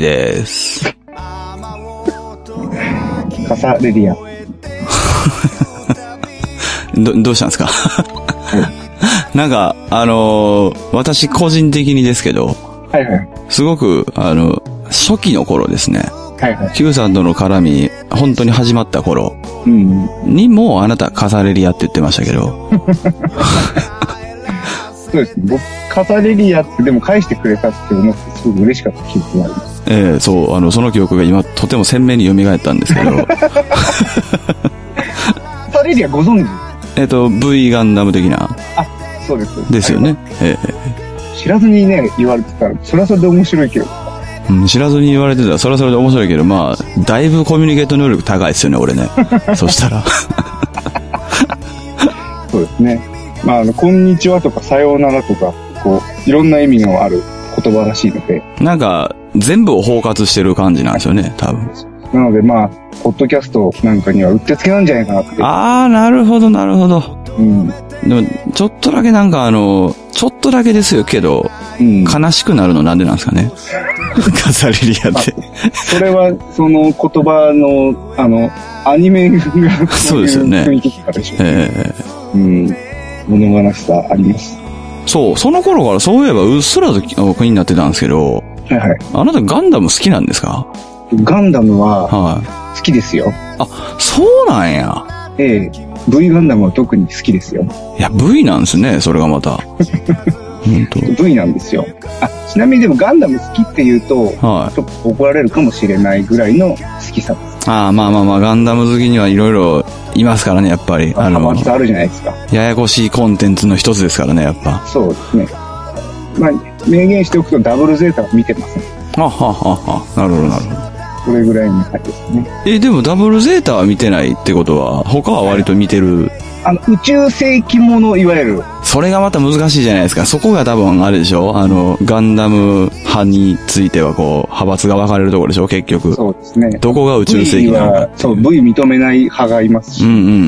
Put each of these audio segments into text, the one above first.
です。ー、カサレディアン。ど、どうしたんですか？なんか、あのー私個人的にですけど、はいはい。すごく、あの、初期の頃ですね、はいはい。Q さんとの絡み、本当に始まった頃うん。にもあなたカサレリアって言ってましたけど、そうですね。僕、カサレディアってでも返してくれたって思ってすごく嬉しかった記憶があります。ええそう、あの、その記憶が今とても鮮明に蘇ったんですけど、カサレディアご存知？えっと、V ガンダム的な、そうです。ですよね。え知らずにね、言われてたら、それはそれで面白いけど。えうん知らずに言われてたら、それはそれで面白いけど、まあ、だいぶコミュニケート能力高いですよね、俺ね。そしたら。そうですね。まあ、あの、こんにちはとか、さようならとか、こう、いろんな意味のある言葉らしいので、なんか、全部を包括してる感じなんですよね、多分。なのでまあ、ポッドキャストなんかにはうってつけなんじゃないかなって。あー、なるほど、なるほど。うん。でも、ちょっとだけなんかあの、ちょっとだけですよけど、うん。悲しくなるのなんでなんですかね。カサリリアって。それは、その言葉の、あの、アニメが、そうですよね雰囲気からでしょ。ええうん。物悲しさあります。そう、その頃からそういえばうっすらと気になってたんですけど、はいはい。あなたガンダム好きなんですか？ガンダムははい。好きですよ。そうなんや。ええ V ガンダムは特に好きですよ。いや、V なんですね、それがまた。本 V なんですよ。あ、ちなみにでもガンダム好きって言うと、当。はい。ちょっと怒られるかもしれないぐらいの好きさです。ああ、まあまあまあ、ガンダム好きにはいろいろいますからね、やっぱり。あのあるじゃないですか。ややこしいコンテンツの一つですからね、やっぱ。そうですね。まあ、明言しておくとダブルゼータは見てません。ははははなるほど、なるほど。これぐらいの感じですね。え、でもダブルゼータは見てないってことは、他は割と見てる。あの、宇宙世紀もの、いわゆる、それがまた難しいじゃないですか。そこが多分あれでしょあの、ガンダム派についてはこう、派閥が分かれるところでしょ結局。そうですね。どこが宇宙世紀なのかは、そう、V 認めない派がいますし、うんうんうんうんう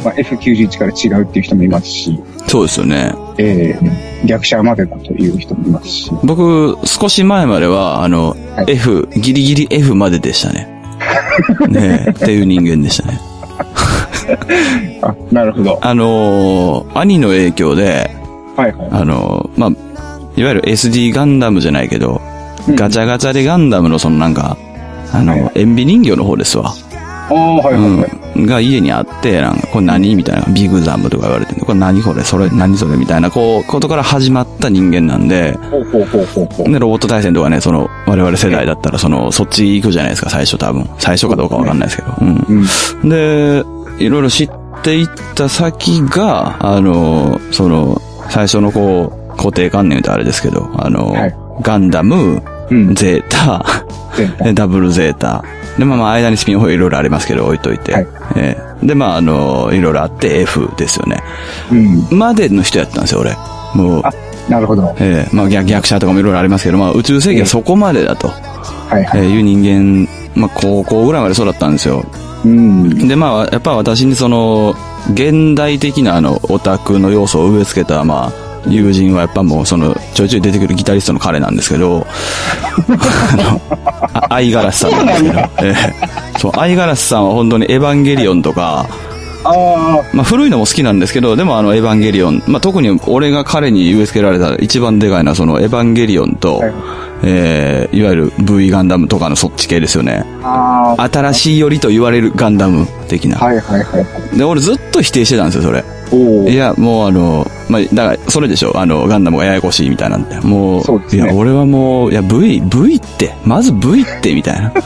ん。まあ、F91 から違うっていう人もいますし、そうですよね。えー、逆者までだという人もいますし、僕、少し前までは、あの、はい F、ギリギリ F まででしたね。ねえ、っていう人間でしたね。あ、なるほど。あのー兄の影響で、はいはい。あのーまあ、いわゆる SD ガンダムじゃないけど、うんガチャガチャでガンダムのそのなんか、あの、はい塩ビ人形の方ですわ。ああ、はいはいはい。うん。が家にあって、なんか、これ何みたいな、ビグザムとか言われてるこれ何これそれ何それみたいな、こう、ことから始まった人間なんで、ほうほうほうほうほう。で、ロボット対戦とかね、その、我々世代だったら、その、そっち行くじゃないですか、最初多分。最初かどうかわかんないですけど。うん。うん。で、いろいろ知っていった先が、あの、その、最初のこう、固定観念ってあれですけど、あの、はいガンダム、うん。ゼータ、ダブルゼータ。で、まあまあ、間にスピンオフいろいろありますけど、置いといて。はいえーで、まあ、あの、いろいろあって F ですよね。うん。までの人やったんですよ、俺。もうあ、なるほど。えーまあ逆、逆者とかもいろいろありますけど、まあ、宇宙世紀はそこまでだと、はいはい。えーいう人間、まあ、高校ぐらいまで育ったんですよ。うん。で、まあ、やっぱ私にその、現代的なあの、オタクの要素を植え付けた、まあ、友人はやっぱもうその、ちょいちょい出てくるギタリストの彼なんですけど、あの、相ガラスさんなんですけど、えーそう、相ガラスさんは本当にエヴァンゲリオンとか、ああ、まあ古いのも好きなんですけど、でもあのエヴァンゲリオン、まあ特に俺が彼に植え付けられた一番でかいのはそのエヴァンゲリオンと、はいえー、いわゆる V ガンダムとかのそっち系ですよね。ああ、新しいよりと言われるガンダム的な。はいはいはい。で、俺ずっと否定してたんですよ、それ。おおい。や、もうあの、まあ、だから、それでしょ、あの、ガンダムがややこしいみたいなんで。もう、そうねいや、俺はもう、いや、V、V って、まず V って、みたいな。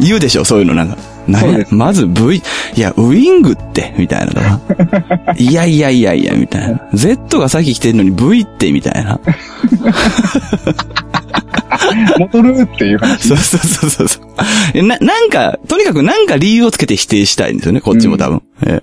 言うでしょ、そういうのなんか。何やそうですまず V、いや、ウィングって、みたいなとか。いやいやいやいや、みたいな。Z が先来てんのに V って、みたいな。戻るっていう話。そうそうそうそうそう。えな、なんか、とにかくなんか理由をつけて否定したいんですよね、こっちも多分。ええ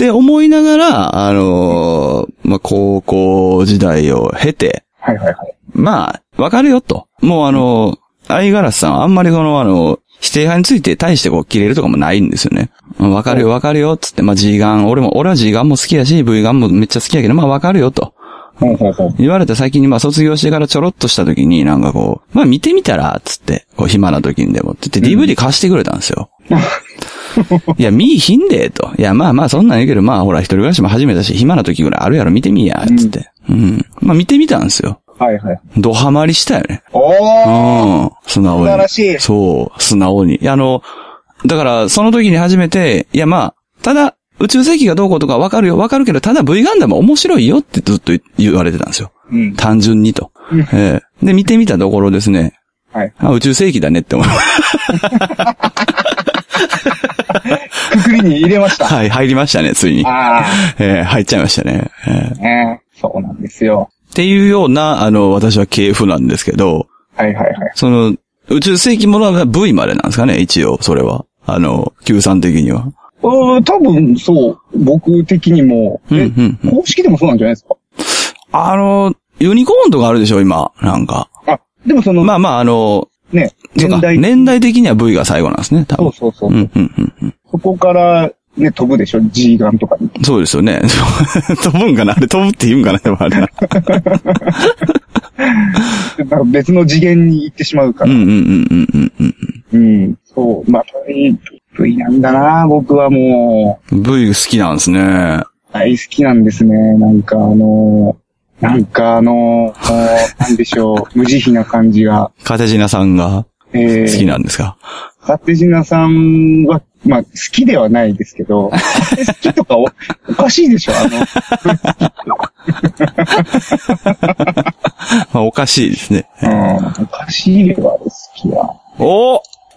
って思いながら、あのーまあ、高校時代を経て、はいはいはい。まあ、わかるよと。もうあのー、アイガラスさんはあんまりこのあの、否定派について大してこう切れるとかもないんですよね。うんわかるよわかるよ、つって、まあ G ガン、俺も、俺は G ガンも好きやし、V ガンもめっちゃ好きやけど、まあわかるよと。言われた先に、まあ卒業してからちょろっとした時に、なんかこう、まあ見てみたら、つって、こう暇な時にでも、って言って DVD 貸してくれたんですよ。いや、見いひんで、と。いや、まあまあそんなん言うけど、まあほら一人暮らしも始めたし、暇な時ぐらいあるやろ、見てみや、つって。うん。まあ見てみたんですよ。はいはい。ドハマりしたよね。おーうん。素直素晴に。らしい。そう、素直に。あの、だから、その時に初めて、いや、まあ、ただ、宇宙世紀がどうこうとかわかるよ、わかるけど、ただ V ガンダムは面白いよってずっと言われてたんですよ。うん。単純にと。うんええで、見てみたところですね。はい。あ、宇宙世紀だねって思いましくくりに入れましたた。。はい、入りましたね、ついに。あええ入っちゃいましたね。ええあ、ねそうなんですよ。っていうような、あの、私は系譜なんですけど、はいはいはい。その、宇宙世紀ものは V までなんですかね、一応、それは。あの、Q さん的には。うん、多分そう、僕的にも、うん、うえん、うん。公式でもそうなんじゃないですか？あの、ユニコーンとかあるでしょ、今。なんか。あ、でもその、まあまあ、あの、ね、年代、年代的には V が最後なんですね、多分。そうそうそう。うん、うん、うんうん。そこから、ね、飛ぶでしょ ?G ガンとかに。そうですよね。飛ぶんかな？あれ飛ぶって言うんかな？でもあれな。なんか別の次元に行ってしまうから。うんうんうんうんうんうん。うん。そう。まあ、V、なんだな僕はも V 好きなんですね。う、大好きなんですね。なんかあのなんかあのなんでしょう、無慈悲な感じが。カテジナさんがえー、好きなんですか、カテジナさんは、まあ、好きではないですけど、好きとかおおかしいでしょあの、まあ、おかしいですね。うん、おかしいわ、好きは。お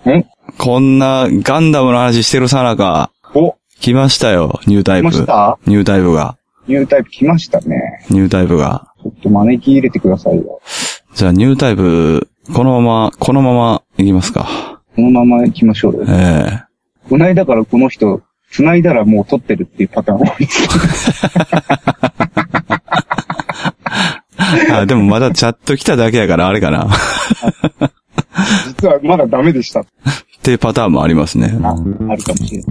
ん？こんなガンダムの話してるさなか、お、来ましたよ、ニュータイプ。来ました？ニュータイプが。ニュータイプ来ましたね。ニュータイプが。ちょっと招き入れてくださいよ。じゃあ、ニュータイプ、このまま、このまま行きますか。このまま行きましょうよ。えこないだからこの人、繋いだらもう撮ってるっていうパターン多いで あ、でもまだチャット来ただけやからあれかな。っ実はまだダメでした。ていうパターンもありますね。ああるかもしれない。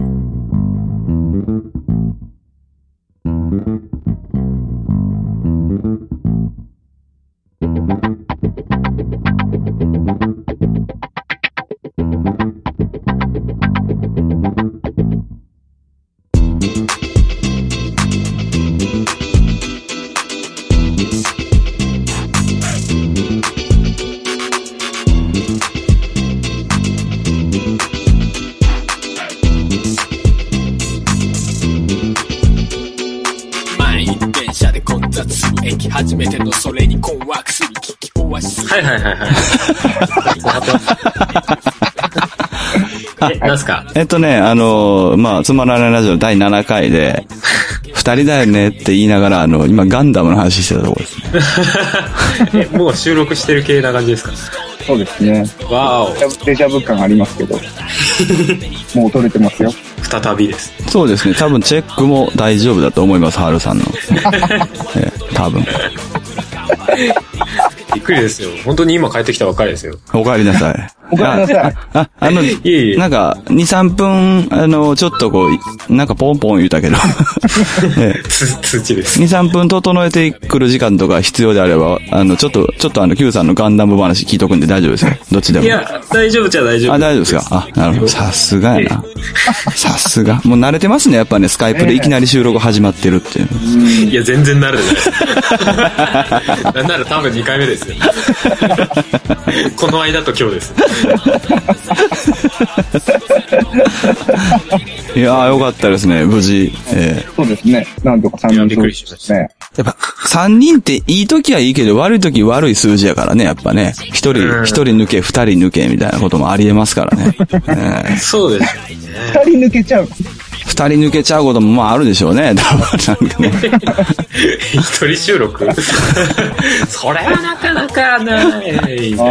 かえっとね、あのーまあ、つまらないラジオ第7回で、二人だよねって言いながら、あの、今ガンダムの話してたところですね。え、もう収録してる系な感じですか？そうですね。わーデジャブデジャブ感ありますけど。もう撮れてますよ。お、再びです。そうですね。多分チェックも大丈夫だと思います、ハルさんの。ええ多分。びっくりですよ。本当に今帰ってきたばっかりですよ。お帰りなさい。お帰りなさいあ、あの、いいなんか、2、3分、あの、ちょっとこう、なんかポンポン言うたけど、ええつ、通知です。2、3分整えてくる時間とか必要であれば、あの、ちょっと、ちょっとあの、Q さんのガンダム話聞いとくんで大丈夫ですよ。どっちでも。いや、大丈夫じゃ大丈夫。あ、大丈夫ですかあ、なるほど。さすがやな。さすが。もう慣れてますね。やっぱね、スカイプでいきなり収録始まってるっていう。いや、全然慣れてない。なんなら多分2回目ですよ。この間と今日です。いやーよかったですね。無事。えそうですね。なんとか3いや人びっくりしましたやっぱ、3人っていい時はいいけど、悪い時悪い数字やからね、やっぱね。1人、うん1人抜け、2人抜け、みたいなこともありえますからね。えそうですよね。2人抜けちゃう。2人抜けちゃうこともまああるでしょうね。多分なんかね。一人収録？それはなかなかない。ああ、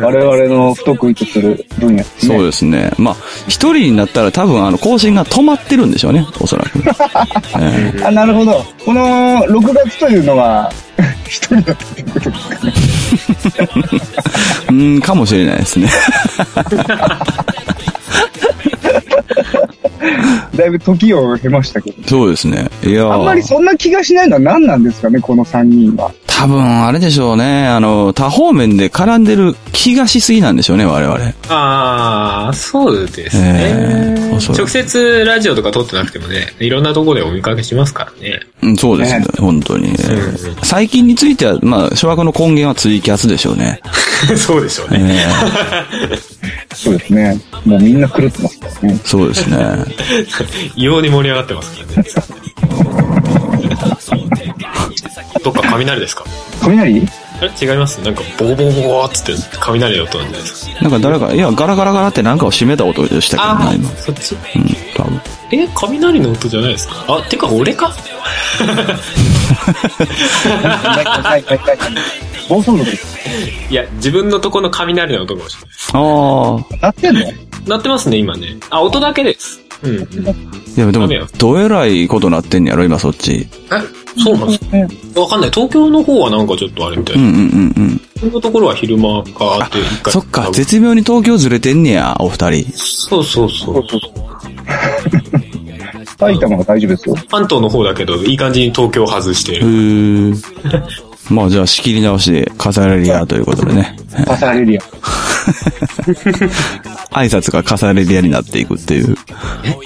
我々の不得意とする分野ね。そうですね。まあ、1人になったら多分あの、更新が止まってるんでしょうね。おそらく。えーあ、なるほど。この6月というのは、一人だったってことですかね。うん、かもしれないですね。だいぶ時を経ましたけど。そうですね。いやーあんまりそんな気がしないのは何なんですかね、この3人は。多分、あれでしょうね。あの、多方面で絡んでる気がしすぎなんでしょうね、我々。ああ、そうですえね。ーおそらく直接ラジオとか撮ってなくてもね、いろんなところでお見かけしますからね。うん、そうですねね。本当に最近については、まあ、諸悪の根源はツイキャスでしょうね。そうでしょうね。え そうですね。もうみんな狂ってますからね。ーそうですね。異様に盛り上がってますからね。どっか雷ですか？雷？あれ違います？なんかボコボコボコっつって雷の音なんじゃないですか？なんか誰か、いや、ガラガラガラってなんかを閉めた音でしたけどあな、今。そっち？うん、多分。え、雷の音じゃないですか？あ、てか俺か？は いや、自分のとこの雷の音かもしれない。ああ。なってんの？鳴ってますね、今ね。あ、音だけです。うん、うん。いや、でもどえらいことなってんねやろ、今そっち。え、そうなんですかわかんない。東京の方はなんかちょっとあれみたいな。うんうんうんうん。そういうところは昼間かって一回。そっか、絶妙に東京ずれてんねや、お二人。そうそうそう。埼玉は大丈夫ですよ。関東の方だけど、いい感じに東京を外してへる。ー。まあじゃあ仕切り直しで飾れるやということでね。パサレリア。挨拶が飾れるやになっていくっていう。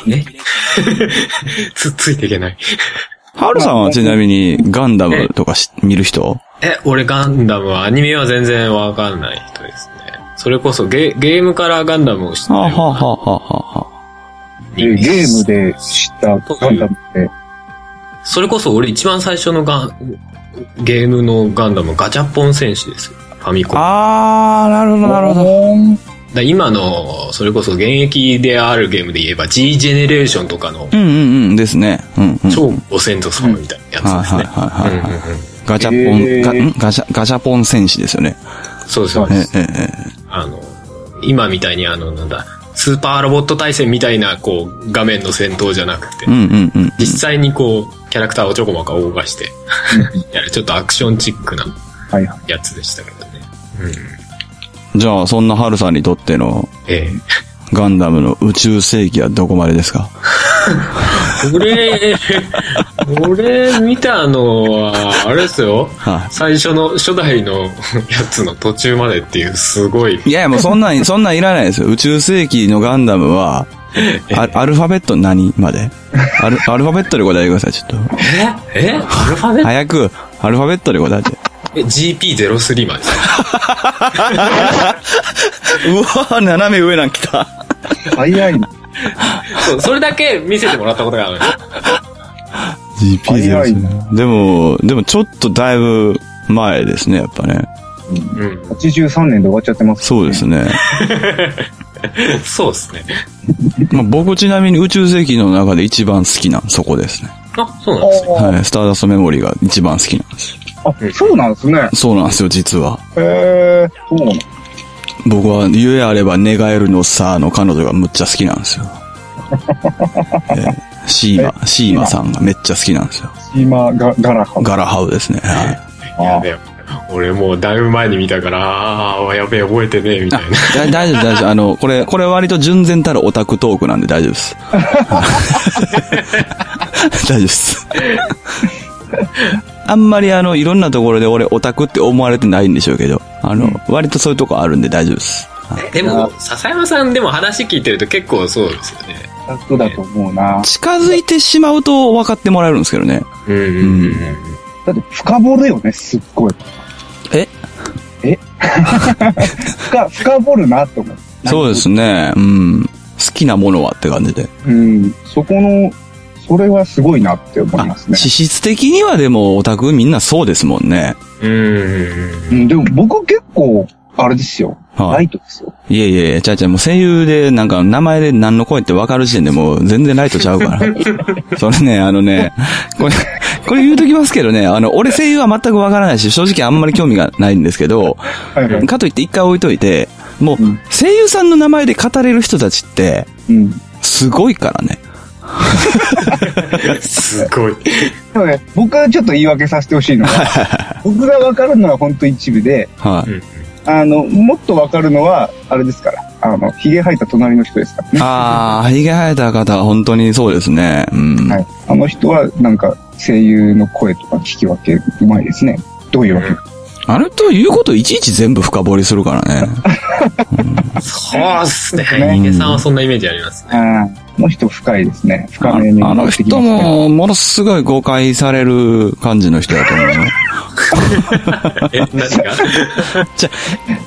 ええ？つ、ついていけない。ハルさんはちなみにガンダムとかし見る人？え、俺ガンダムはアニメは全然わかんない人ですね。それこそゲゲームからガンダムを知ってるはあ、はあはゲームで知ったガンダムって、それこそ俺一番最初のガン、ゲームのガンダムガチャポン戦士ですよ。ファミコン。だあー、なるほどなるほど。から今の、それこそ現役であるゲームで言えば G ジェネレーションとかのうんうんうんですね。うんうん。超ご先祖様みたいなやつですね。ガチャポン、へーガチャ、ガチャポン戦士ですよね。そうですそうえです。えええあの、今みたいにあの、なんだ、スーパーロボット対戦みたいな、こう、画面の戦闘じゃなくてう、んうんうん。実際にこう、キャラクターをちょこまか動かして、やるちょっとアクションチックなはいはい。やつでしたけどね。じゃあ、そんなハルさんにとってのええ。ガンダムの宇宙世紀はどこまでですか？俺、俺見たのは、あれですよ。はい最初の、初代の やつの途中までっていう、すごい。いやいや、もうそんなん、そんなんいらないですよ。宇宙世紀のガンダムは、あアルファベット何まで？アルアルファベットで答えてください、ちょっと。え？え？アルファベット？早く、アルファベットで答えて。え ?GP03 まで。うわぁ、斜め上なん来た。早いな。そう、それだけ見せてもらったことがあるんですよ。GP0 早いでも、でもちょっとだいぶ前ですね、やっぱね。うん。83年で終わっちゃってます。そうですね。そうですね。まあ、僕ちなみに宇宙世紀の中で一番好きなんそこですね。あ、そうなんですね。はい。スターダストメモリーが一番好きなんです。あ、そうなんですね。そうなんですよ、実は。へえ、そうなん僕は、ゆえあれば願えるのさ、の彼女がむっちゃ好きなんですよ。えーシーマ、シーマさんがめっちゃ好きなんですよ。今が、ガラハ。ガラハウですね。はい。やべえ。俺もうだいぶ前に見たから、ああ、やべえ、覚えてねえ、みたいな。だ大丈夫、大丈夫。あの、これ、これ割と純然たるオタクトークなんで大丈夫です。大丈夫です。あんまりあの、いろんなところで俺オタクって思われてないんでしょうけど、あの、割とそういうとこあるんで大丈夫です。でも、笹山さんでも話聞いてると結構そうですよね。そうだと思うな。近づいてしまうと分かってもらえるんですけどね。うんうんうん。だって深掘るよね、すっごい。え？深、深掘るなって思う。そうですね。うん。好きなものはって感じで。うん。そこの、それはすごいなって思いますね。資質的にはでもオタクみんなそうですもんね。うんでも僕結構、あれですよ。はいライトですよ。いえいえ、ちゃうちゃう、もう声優でなんか名前で何の声って分かる時点でもう全然ライトちゃうから。それね、あのね、これ、これ言うときますけどね、あの、俺声優は全く分からないし、正直あんまり興味がないんですけど、はいはい。かといって一回置いといて、もううん、声優さんの名前で語れる人たちって、うん。すごいからね。すごい。でもね、僕はちょっと言い訳させてほしいのは、僕がわかるのは本当一部で、はい。うんあの、もっとわかるのは、あれですから。あの、髭生えた隣の人ですからね。ああ、髭生えた方は本当にそうですね。うん。はい。あの人は、なんか、声優の声とか聞き分けうまいですね。どういうわけ？あの人言うこといちいち全部深掘りするからね。そうっすね。ねヒゲさんはそんなイメージありますね。ああ、この人深いですね。深あめにあの人も、ものすごい誤解される感じの人だと思うよ。え、何が？じゃ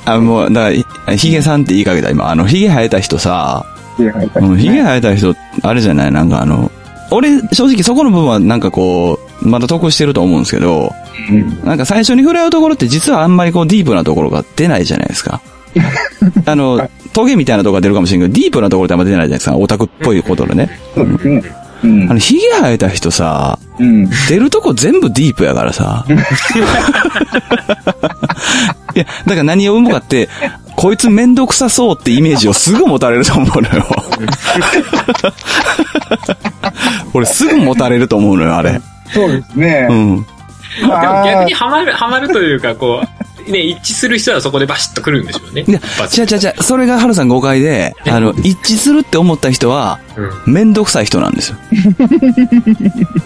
あ、もう、だから、ヒゲさんって言いかけた、今。あの、ヒゲ生えた人さ、髭生えた人ね。生えた人、あれじゃない？なんかあの、俺、正直そこの部分はなんかこう、まだ得してると思うんですけど、うんなんか最初に触れ合うところって実はあんまりこうディープなところが出ないじゃないですか。あの、トゲみたいなところが出るかもしれんけど、ディープなところってあんま出ないじゃないですか。オタクっぽいことでね。そうですね。うんあの、ヒゲ生えた人さ、うん。出るとこ全部ディープやからさ。いや、だから何を生むかって、こいつめんどくさそうってイメージをすぐ持たれると思うのよ。俺すぐ持たれると思うのよ、あれ。そうですねう。ん。逆にハマる、ハマるというか、こう、ね、一致する人はそこでバシッと来るんでしょうね。いや、違う違う違う、それがハルさん誤解で、あの、一致するって思った人は、うんめんどくさい人なんですよ。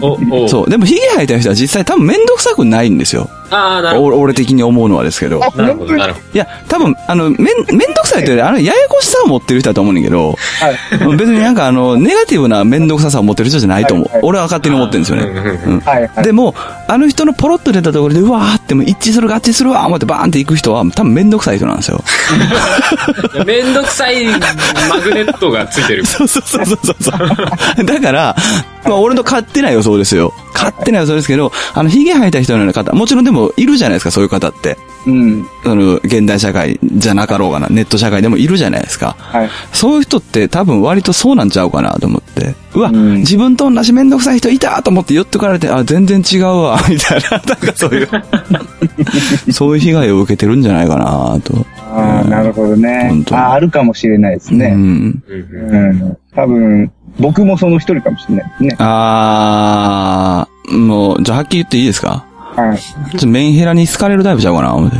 お、おそう。でも、ヒゲ生えた人は実際多分めんどくさくないんですよ。ああ、なるほお俺的に思うのはですけど。なるほど、なるほど。いや、多分、あの、めん、めんどくさいというより、あの、ややこしさを持ってる人だと思うんだけど、はい。別になんかあの、ネガティブなめんどくささを持ってる人じゃないと思うはいはい。俺は勝手に思ってるんですよね。うんうんはい、はい。でも、あの人のポロッと出たところで、うわーってもう一致する合致するわー思ってバーンって行く人は、多分めんどくさい人なんですよ。めんどくさいマグネットがついてる。そうそうそうそうそう。だから、まあ俺の勝手な予想ですよ。勝手な予想ですけど、あの、髭生えた人のような方、もちろんでもいるじゃないですか、そういう方って。うん。その、現代社会じゃなかろうがな、ネット社会でもいるじゃないですか。はい。そういう人って多分割とそうなんちゃうかなと思って。うわ、うん自分と同じめんどくさい人いたと思って寄ってかれて、あ、全然違うわ、みたいな、なんかそういう、そういう被害を受けてるんじゃないかなと。ああ、なるほどねああ、あるかもしれないですうね。ん。うんうん。多分、僕もその一人かもしれないですね。あー、もう、じゃあはっきり言っていいですか？はい。ちょっとメンヘラに好かれるタイプちゃうかな、思って。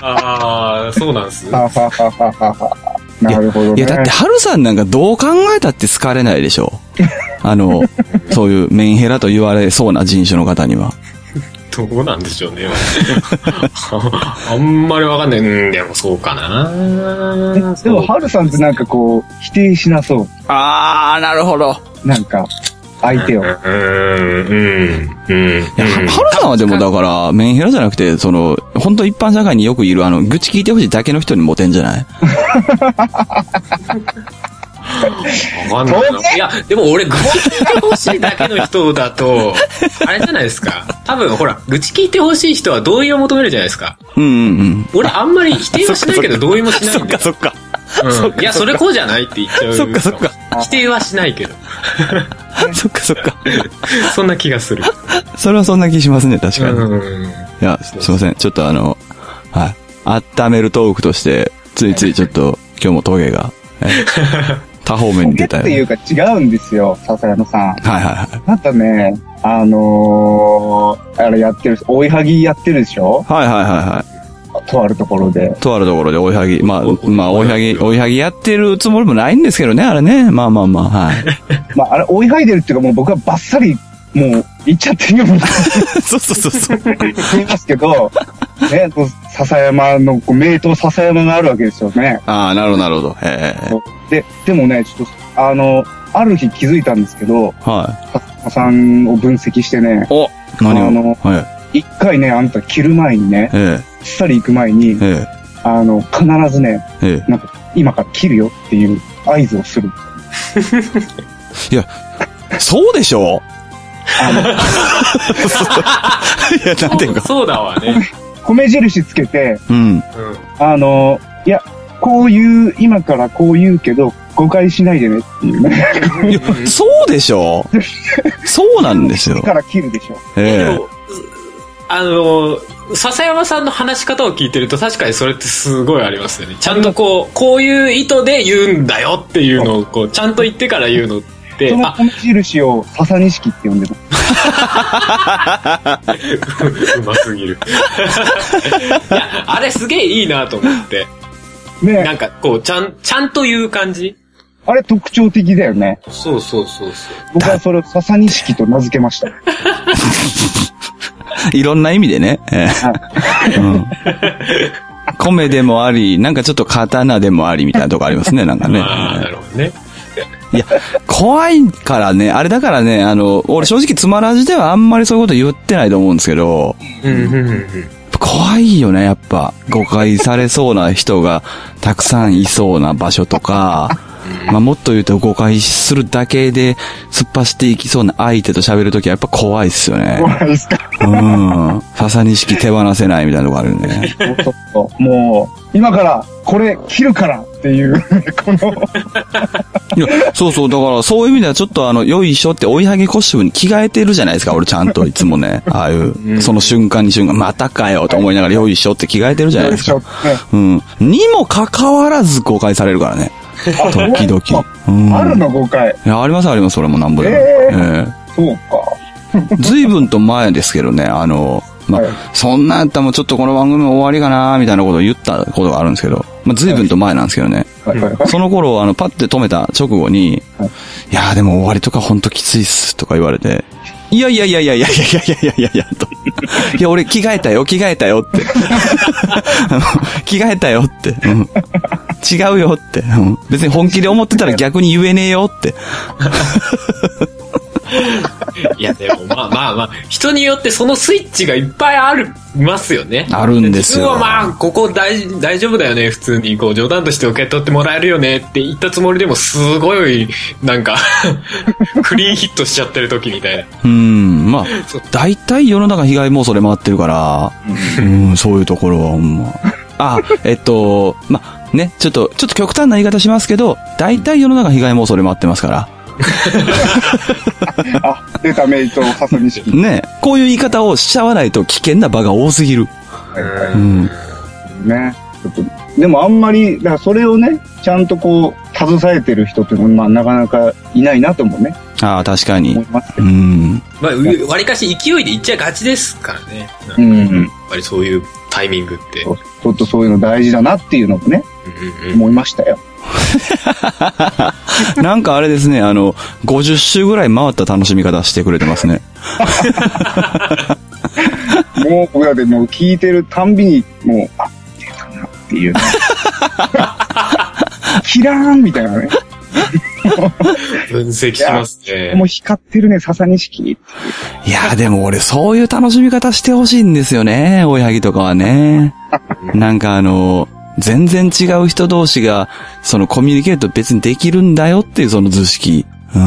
ああ、そうなんす。なるほどね。いや、だって、ハルさんなんかどう考えたって好かれないでしょ。あの、そういうメンヘラと言われそうな人種の方には。どうなんでしょうね。あんまりわかんない。うん、でもそうかな。でも、ハルさんってなんかこう、否定しなそあー、なるほど。う。なんか、相手を。うん、うん、うん。いや、はハルさんはでもだから、メンヘラじゃなくて、その、本当一般社会によくいる、あの、愚痴聞いてほしいだけの人にモテんじゃない？わかんないな。いや、でも俺、愚痴聞いてほしいだけの人だと、あれじゃないですか。多分、ほら、愚痴聞いてほしい人は同意を求めるじゃないですか。うんうんうん。俺、あんまり否定はしないけど、同意もしないんだよ。そっか。うん。いや、それこうじゃないって言っちゃう。そっかそっか。否定はしないけど。そっかそっか。そんな気がする。それはそんな気しますね、確かに。いうん。や、すいません。ちょっとあの、はい。温めるトークとして、ついついちょっと、今日もトゲが、え 多方面に出たよ。っていうか違うんですよ、笹山さん。はいはいはい。またね、あのー、あれやってる、追いはぎやってるでしょ？はいはいはいはい。とあるところで。とあるところで追いはぎ、まあお、まあ、追いはぎ、追いはぎやってるつもりもないんですけどね、あれね。まあまあまあ、はい。まあ、あれ追いはぎでるっていうかもう僕はバッサリ、もう、行っちゃってるよ そうそうそうそう。言いますけど、ね、笹山の、名刀笹山があるわけですよね。ああ、なるほどなるほど。へえ。で、でもね、ちょっと、あの、ある日気づいたんですけど、は笹山さんを分析してねい。、お何を？あのはい。一回ね、あんた着る前にね、えさり行く前にえ、、えあの、必ずね、え、えなんか、今から切るよっていう合図をする。え。いや、そうでしょ？あの、いや、なんていうか。そうだわね。米印つけて、うん。あの、いや、こういう、今からこう言うけど、誤解しないでねっていうね。いや、そうでしょ？そうなんですよだ。から切るでしょ。ええ。あの、笹山さんの話し方を聞いてると確かにそれってすごいありますよね。ちゃんとこう、こういう意図で言うんだよっていうのをこう、ちゃんと言ってから言うの。でそ、の印を笹錦って呼んでます。うますぎる。いや、あれすげえいいなと思って。なねんか、こう、ちゃん、ちゃんと言う感じ？あれ特徴的だよね。そうそうそうそう。僕はそれを笹錦と名付けました。いろんな意味でね。ええうん米でもあり、なんかちょっと刀でもありみたいなとこありますね、なんかね。ああ、なるほどね。いや、怖いからね、あれだからね、あの、俺正直つまらじではあんまりそういうこと言ってないと思うんですけど。怖いよね、やっぱ。誤解されそうな人がたくさんいそうな場所とか、まあもっと言うと誤解するだけで突っ走っていきそうな相手と喋るときはやっぱ怖いっすよね。怖いですか？うん。笹錦手放せないみたいなとこあるよね。そうそうそうもう、今から、これ、切るからっていう、この、いや、そうそう、だからそういう意味ではちょっとあの、よいしょって追いはぎコスチュームに着替えてるじゃないですか、俺ちゃんといつもね。ああいう、その瞬間に瞬間、またかよと思いながらよいしょって着替えてるじゃないですか。ねうん。にもかかわらず誤解されるからね。時々。うん。あるの誤解。いや、ありますあります、それもなんぼでも。ええそうか。え随分と前ですけどね、あの、まあ、はいそんなんやったらもうちょっとこの番組終わりかなみたいなことを言ったことがあるんですけど、まあ、随分と前なんですけどね。はいはいはい。その頃、あの、パッて止めた直後に、はいい、やーでも終わりとかほんときついっす、とか言われて、いやいやいやいやいやいやいやいやいやいや、と。いや、俺着替えたよ、着替えたよって。着替えたよって。うん違うよって、うん別に本気で思ってたら逆に言えねえよって。いや、でも、まあまあまあ、人によってそのスイッチがいっぱいある、ますよね。あるんですよ自分はまあ、ここ大大丈夫だよね、普通に、こう、冗談として受け取ってもらえるよねって言ったつもりでも、すごい、なんか、クリーンヒットしちゃってる時みたいな。うん、まあ大体世の中被害妄想で回ってるから、うん、そういうところはほんま。あ、えっと、まあ、ね、ちょっと、ちょっと極端な言い方しますけど、大体世の中被害妄想で回ってますから。あ、出たメイト笹錦。ね、こういう言い方をしちゃわないと危険な場が多すぎる。うん。ね。ちょっと、でもあんまり、だからそれをね、ちゃんとこう、携えてる人っていうのは、まあ、なかなかいないなともね、ああ、確かに思い。ますけど。うん。まあ、わりかし勢いでいっちゃいがちですからね。なんかうんうん。やっぱりそういうタイミングって。ちょっとそういうの大事だなっていうのもね、うんうんうん思いましたよ。なんかあれですね、あの、50周ぐらい回った楽しみ方してくれてますね。もう、僕らでもう聞いてるたんびに、もう、あ、出たなっていうね。キラーンみたいなね。分析しますね。もう光ってるね、笹錦。いやーでも俺そういう楽しみ方してほしいんですよね、おやぎとかはね。なんかあの、全然違う人同士が、そのコミュニケート別にできるんだよっていうその図式。ううん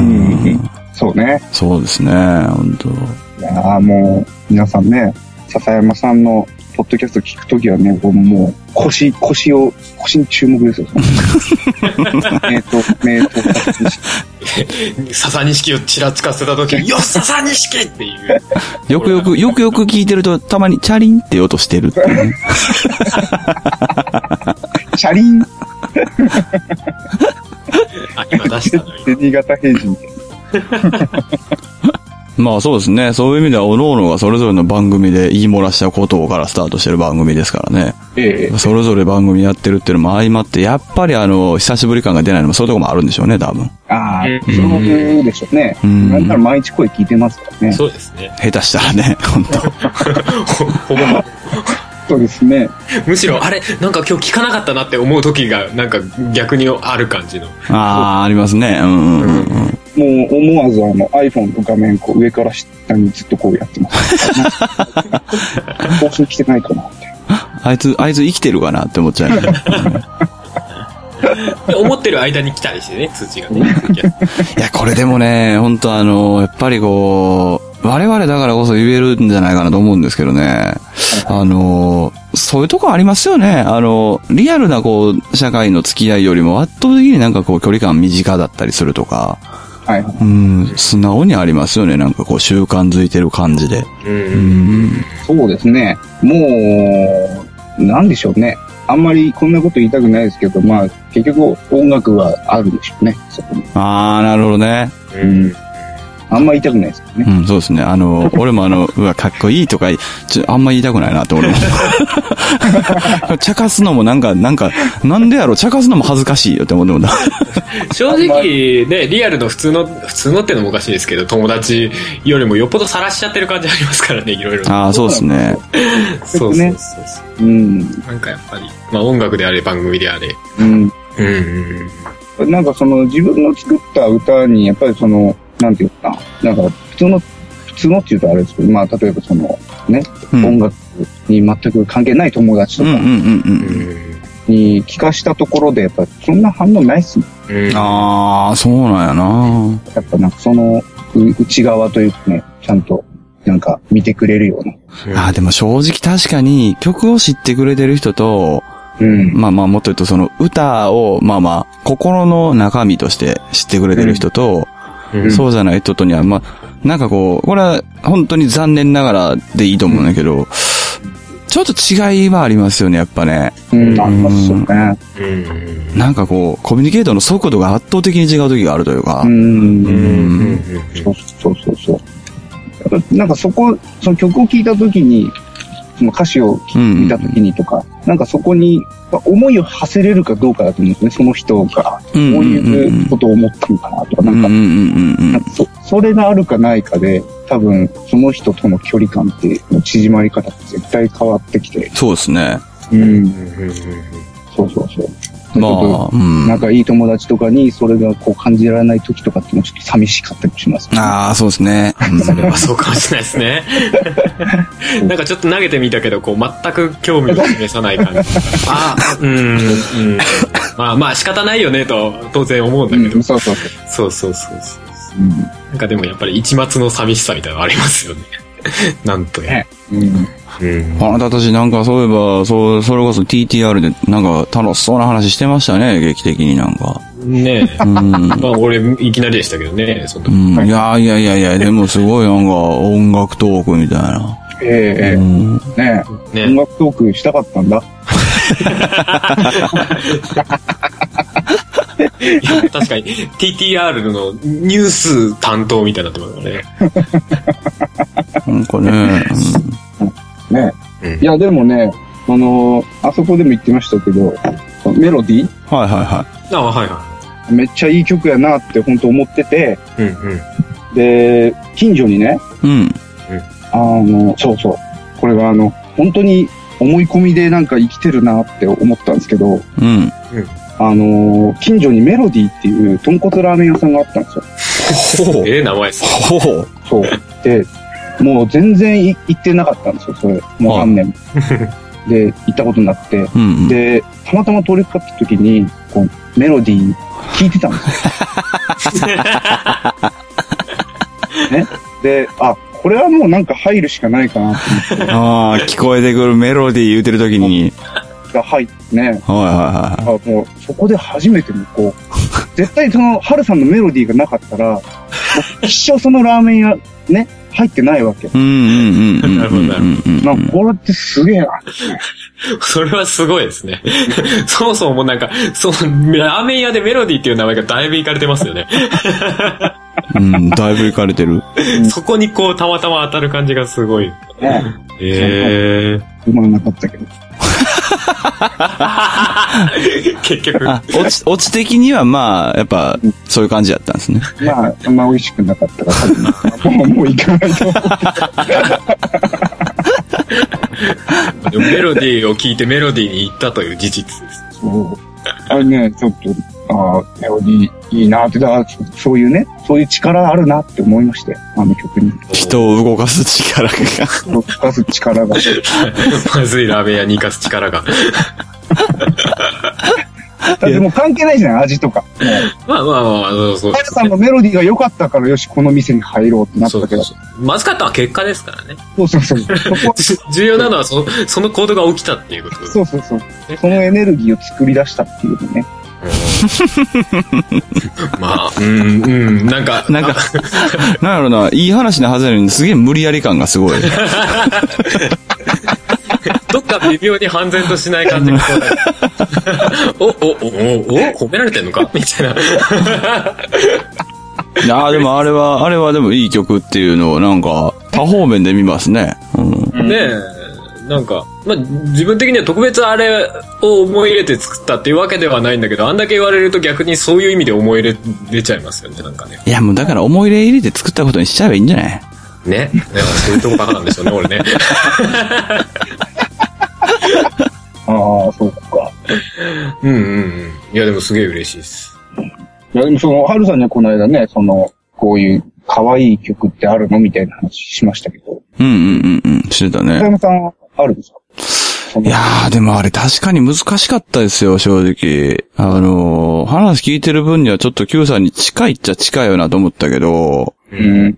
ん。そうね。そうですね、本当いやーもう、皆さんね、笹山さんのポッドキャスト聞くときはね、こうもう、腰、腰を、腰に注目ですよ。名刀、名刀笹錦。笹錦をちらつかせた時に、よっ笹錦っていう。よくよく、よくよく聞いてると、たまにチャリンって音してるっていうね。車輪あ、今出した新潟平人。まあそうですね。そういう意味では、おののがそれぞれの番組で言い漏らしたことからスタートしてる番組ですからね。ええそれぞれ番組やってるっていうのも相まって、やっぱりあの、久しぶり感が出ないのもそういうとこもあるんでしょうね、多分。ああ、うんそうでしょうね。うんなんなら毎日声聞いてますからね。そうですね。下手したらね、本当ほほぼ、そうですね。むしろ、あれ、なんか今日聞かなかったなって思う時が、なんか逆にある感じの。ああ、ありますね。うんうんうんうん。もう思わずあの iPhone の画面こう上から下にずっとこうやってます。更新来てないかなって。あいつ、あいつ生きてるかなって思っちゃうね。で思ってる間に来たりしてね、通知がね。いや、これでもね、本当あの、やっぱりこう、我々だからこそ言えるんじゃないかなと思うんですけどね。あの、そういうとこありますよね。あの、リアルなこう、社会の付き合いよりも圧倒的になんかこう、距離感短だったりするとか、はい。うん、素直にありますよね。なんかこう、習慣づいてる感じで。うんう。ん。そうですね。もう、なんでしょうね。あんまりこんなこと言いたくないですけど、まあ、結局音楽はあるんでしょうね。そこに。あー、なるほどね。うん。あんま言いたくないですけどね。うん、そうですね。あの、俺もあの、うわ、かっこいいとか、ちょ、あんま言いたくないなって俺も。茶化すのもなんか、なんか、なんでやろ、茶化すのも恥ずかしいよって思ってもんだ。正直、ね、リアルの普通の、普通のってのもおかしいですけど、友達よりもよっぽど晒しちゃってる感じありますからね、いろいろ。ああ、そうですね。そうそうそうねそう。うん。なんかやっぱり、まあ音楽であれ、番組であれ。うん。うんうんなんかその自分の作った歌に、やっぱりその、なんていうかな、なんか普通の、普通のっていうとあれですけど、まあ例えばその、ね、うん音楽に全く関係ない友達とかうんうんうんう。うんん。に聞かしたところで、やっぱそんな反応ないっすね。うん。ああ、そうなんやな。やっぱなんかその、う内側というかね、ちゃんと、なんか見てくれるような。ああ、でも正直確かに曲を知ってくれてる人と、うん。まあまあもっと言うとその歌を、まあまあ、心の中身として知ってくれてる人と、うんそうじゃない人とには、まあ、なんかこう、これは本当に残念ながらでいいと思うんだけど、ちょっと違いはありますよね、やっぱね。うん、ありますよね。うん。なんかこう、コミュニケートの速度が圧倒的に違う時があるというかう。ん。うん。んそうそうそうそう。なんかそこ、その曲を聴いたときに、その歌詞をうん見たときにとか、なんかそこにまあ思いを馳せれるかどうかだと思うんですね。その人が、こううんうんうんいうことを思ったのかなとか、なんか、そそれがあるかないかで、多分その人との距離感って、縮まり方って絶対変わってきて。そうですね。うん。うん。そうそうそう。まあうん。仲いい友達とかにそれがこう感じられない時とかっていうのはちょっと寂しかったりもします、ああ、そうですね。それはそうかもしれないですね。なんかちょっと投げてみたけど、こう、全く興味を示さない感じ。ああ、うん、うん。まあまあ仕方ないよねと、当然思うんだけど。うん、そうそうそう。そうそうそうそう。うんなんかでもやっぱり一末の寂しさみたいなのありますよね。なんとや。ねうんうん。あなたたちなんかそういえば、そう、それこそ TTR でなんか楽しそうな話してましたね、劇的になんか。ねえ。うん。まあ俺、いきなりでしたけどね、そのう。ん、いやいやいやいや、でもすごいなんか音楽トークみたいな。ええうん。ええねえ音ね楽トークしたかったんだ。い や確かに TTR のニュース担当みたいになってますからね。なんかね、ねうんいや、でもね、あのーあそこでも言ってましたけど、メロディうん、はいはいはあはいはめっちゃいい曲やなって本当思ってて、い。うんうん。で、近所にね、い。うん。あの、そうそう、これがあの、本当に思い込みでなんか生きてるなって思ったんですけど、うん。あのー近所にメロディっていう豚骨ラーメン屋さんがあったんですよ。ええ名前です。ほう。そう。で、もう全然い行ってなかったんですよ、それ。もう何年も。で、行ったことなくて。うんうん。で、たまたま通りかかった時に、こう、メロディー聞いてたんですよ。ね。で、あ、これはもうなんか入るしかないかなってああ、聞こえてくるメロディー言うてる時に、が入ってね。はいはいはあもう、そこで初めてもこう、絶対その、ハルさんのメロディーがなかったら、もう一生そのラーメン屋、ね、入ってないわけ。うんうんうん。なるほどなるほど、これってすげえな。それはすごいですね。そもそもなんか、そう、ラーメン屋でメロディーっていう名前がだいぶいかれてますよね。うん、だいぶ行かれてる。そこにこう、たまたま当たる感じがすごい。ね。えうまなかったけど。え 結局。あ、落ち、落ち的にはまあ、やっぱ、そういう感じだったんですね。まあ、あんま美味しくなかったから、多分、もう、もう行かないと メロディーを聞いてメロディーに行ったという事実です。そう。あれね、ちょっと、ああ、メロディーいいなって、だからそそういうね、そういう力あるなって思いまして、あの曲に。人を動かす力が。動かす力が。まずいラーメン屋に生かす力が。だってもう関係ないじゃない、味とか。まあまあまあ、そうそうさんのメロディーが良かったから、よし、この店に入ろうってなったけど。そうそうまずかったのは結果ですからね。そうそうそう。重要なのはそその行動が起きたっていうことです。そうそうそう。そのエネルギーを作り出したっていうね。まあ、うん、うん、なんか、なんか、なんやろな、いい話なはずなのに、すげえ無理やり感がすごい。どっか微妙に半然としない感じがこうねお、お、お、お、お、褒められてんのか？みたいな。いやーでもあれは、あれはでもいい曲っていうのをなんか、多方面で見ますね。うん。ねえ、なんか、まあ、自分的には特別あれを思い入れて作ったっていうわけではないんだけど、あんだけ言われると逆にそういう意味で思い入れ出ちゃいますよね、なんかね。いやもうだから思い入れ入れて作ったことにしちゃえばいいんじゃない？ね。だからそういうとこバカなんでしょうね、俺ね。ああ、そうか。うんうんうん。いや、でもすげえ嬉しいです。いや、でもその、はるさんにはこの間ね、その、こういう可愛い曲ってあるの？みたいな話しましたけど、うんうんうんうん。してた北ね。山さんはあるんですか？いやー、でもあれ確かに難しかったですよ、正直。あのー話聞いてる分にはちょっと Q さんに近いっちゃ近いよなと思ったけど、うん。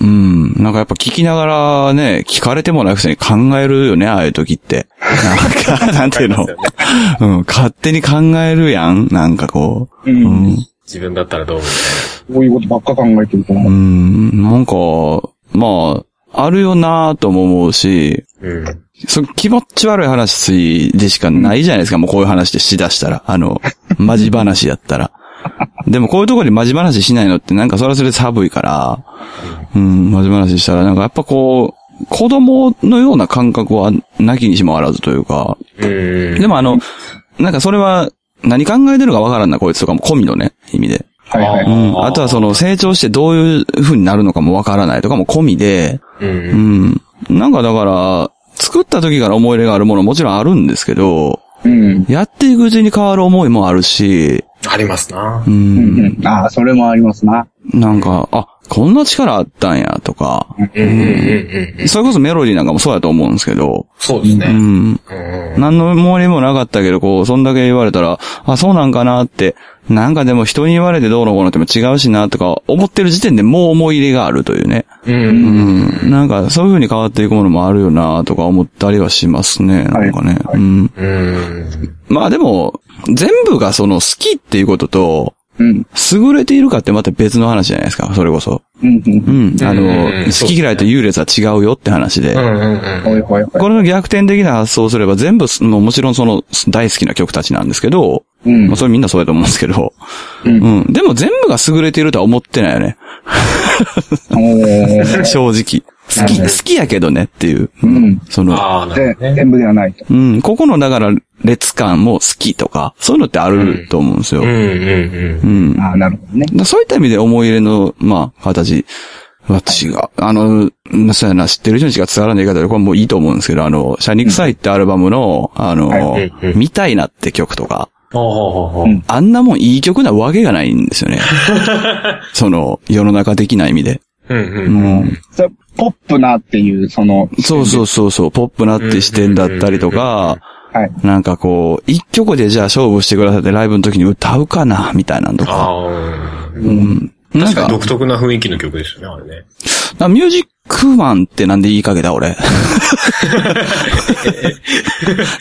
うん。なんかやっぱ聞きながらね、聞かれてもないくせに考えるよね、ああいう時って。なんか、なんていうの、うん、勝手に考えるやん、なんかこう。うん。うん。自分だったらどうみたいこういうことばっか考えてるとう思う。ん、なんか、まあ、あるよなぁとも思うし、な。うん。そ気持ち悪い話でしかないじゃないですか、もうこういう話でしだしたら。あの、マジ話やったら。でもこういうところでマジ話しないのってなんかそれはそれで寒いから、うん、マジ話したらなんかやっぱこう、子供のような感覚はなきにしもあらずというか、うん。でもあの、なんかそれは何考えてるかわからんな、こいつとかも込みのね、意味で。はいはい。うん。あとはその成長してどういう風になるのかもわからないとかも込みで、う。うんん。なんかだから、作った時から思い入れがあるものもちろんあるんですけど、うん。やっていくうちに変わる思いもあるし、ありますな。うん。ああ、それもありますな。なんか、あ、こんな力あったんや、とか。それこそメロディーなんかもそうやと思うんですけど、うそうですね。ん。うん。何の思いもなかったけど、こう、そんだけ言われたら、あ、そうなんかなって、なんかでも人に言われてどうのこうのっても違うしな、とか、思ってる時点でもう思い入れがあるというね。う。うんん。なんか、そういう風に変わっていくものもあるよな、とか思ったりはしますね。なんかね。はいうん。うん。まあでも、全部がその好きっていうことと、うん。優れているかってまた別の話じゃないですか、それこそ。うん。うん。うん。あうんの、好き嫌いと優劣は違うよって話で。うんうんうん。これの逆転的な発想をすれば全部、もうもちろんその大好きな曲たちなんですけど、うんまあそれみんなそうやと思うんですけど、うんうん。でも全部が優れているとは思ってないよね。正直。好き、好きやけどねっていう。うん。その、で。全部ではないと。うん、ここのだから劣感も好きとか、そういうのってあると思うんですよ。うんうんうん。ああ、なるほどね。そういった意味で思い入れの、まあ、形は違う。あの、まあそうやな、知ってる人にしか伝わらない言い方で、これもういいと思うんですけど、あの、シャニクサイってアルバムの、あの、はいうんうんみたいなって曲とか、あんなもんいい曲なわけがないんですよね。その、世の中的な意味で。うんう。うんポップなっていう、その、そうそうそうそう、ポップなって視点だったりとか、はい。なんかこう、一曲でじゃあ勝負してくださってライブの時に歌うかな、みたいなのとか。ああ、うん。なんか確かに、独特な雰囲気の曲ですよね、あれね。あミュージックマンってなんで言いかけた俺。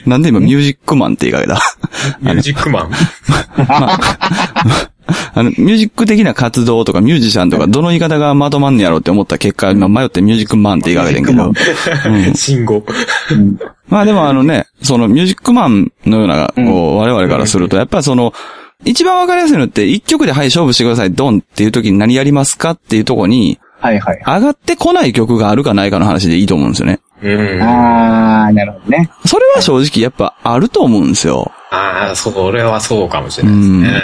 なんで今ミュージックマンって言いかけた？ミュージックマン？あ の、ミュージック的な活動とかミュージシャンとかどの言い方がまとまんねやろうって思った結果、今迷ってミュージックマンって言いかけてんけど。う ん信号。うん。まあでもあのね、そのミュージックマンのような、こう、我々からすると、やっぱりその、一番わかりやすいのって、一曲ではい、勝負してください、ドンっていう時に何やりますかっていうところに、はいはい。上がってこない曲があるかないかの話でいいと思うんですよね。うん。ああ、なるほどね。それは正直やっぱあると思うんですよ。ああ、それはそうかもしれないですね。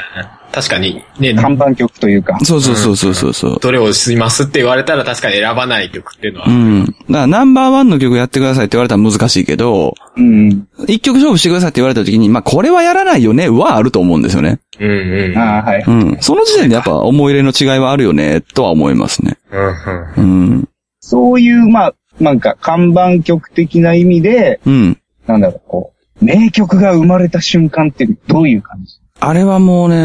確かに、ね、看板曲というか。そうそうそうそうそうそう。どれをしますって言われたら確かに選ばない曲っていうのは。うん。だからナンバーワンの曲やってくださいって言われたら難しいけど、うん。一曲勝負してくださいって言われた時に、まあこれはやらないよね、はあると思うんですよね。うんうん。ああ、はい。うん。その時点でやっぱ思い入れの違いはあるよね、とは思いますね。うんうんうん。そういう、まあ、なんか、看板曲的な意味で、うん。なんだろう、こう、名曲が生まれた瞬間ってどういう感じ？あれはもうね、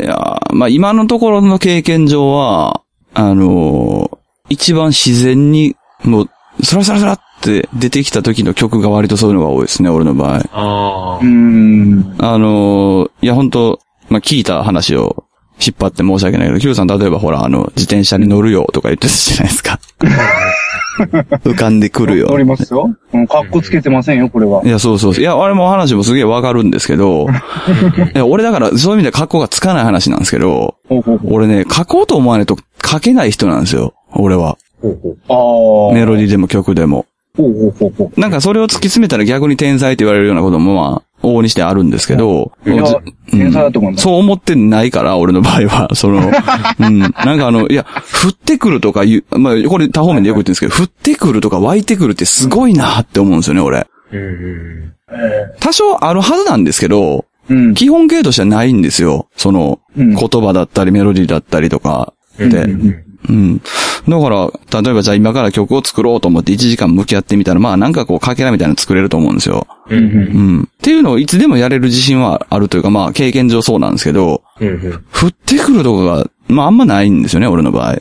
いや、まあ今のところの経験上は、あの、一番自然に、もう、スラスラスラって出てきた時の曲が割とそういうのが多いですね、俺の場合。あうーん。あの、いや本当まあ聞いた話を引っ張って申し訳ないけど、Q さん例えばほら、あの、自転車に乗るよとか言ってたじゃないですか。浮かんでくるよ。乗りますよ。うん、かっこつけてませんよ、これは。いや、そうそうそう。いや、あれも話もすげえわかるんですけど、いや俺だから、そういう意味では格好がつかない話なんですけど。俺ね、書こうと思わないと書けない人なんですよ。俺は。ああ。メロディーでも曲でも。なんかそれを突き詰めたら逆に天才って言われるようなこともまあ、往々にしてあるんですけど、う。いやず、天才だと思います。そう思ってないから、俺の場合は。その、うん。なんかあの、いや、降ってくるとか言う、まあ、これ多方面でよく言ってるんですけど、降ってくるとか湧いてくるってすごいなって思うんですよね、俺。多少あるはずなんですけど、うん。基本形としてはないんですよ。その、うん言葉だったりメロディーだったりとかって。うん。だから、例えばじゃあ今から曲を作ろうと思って1時間向き合ってみたら、まあなんかこう、かけらみたいなの作れると思うんですよ。うんうんうん。っていうのをいつでもやれる自信はあるというか、まあ経験上そうなんですけど、降ってくるとかが、まああんまないんですよね、俺の場合。へ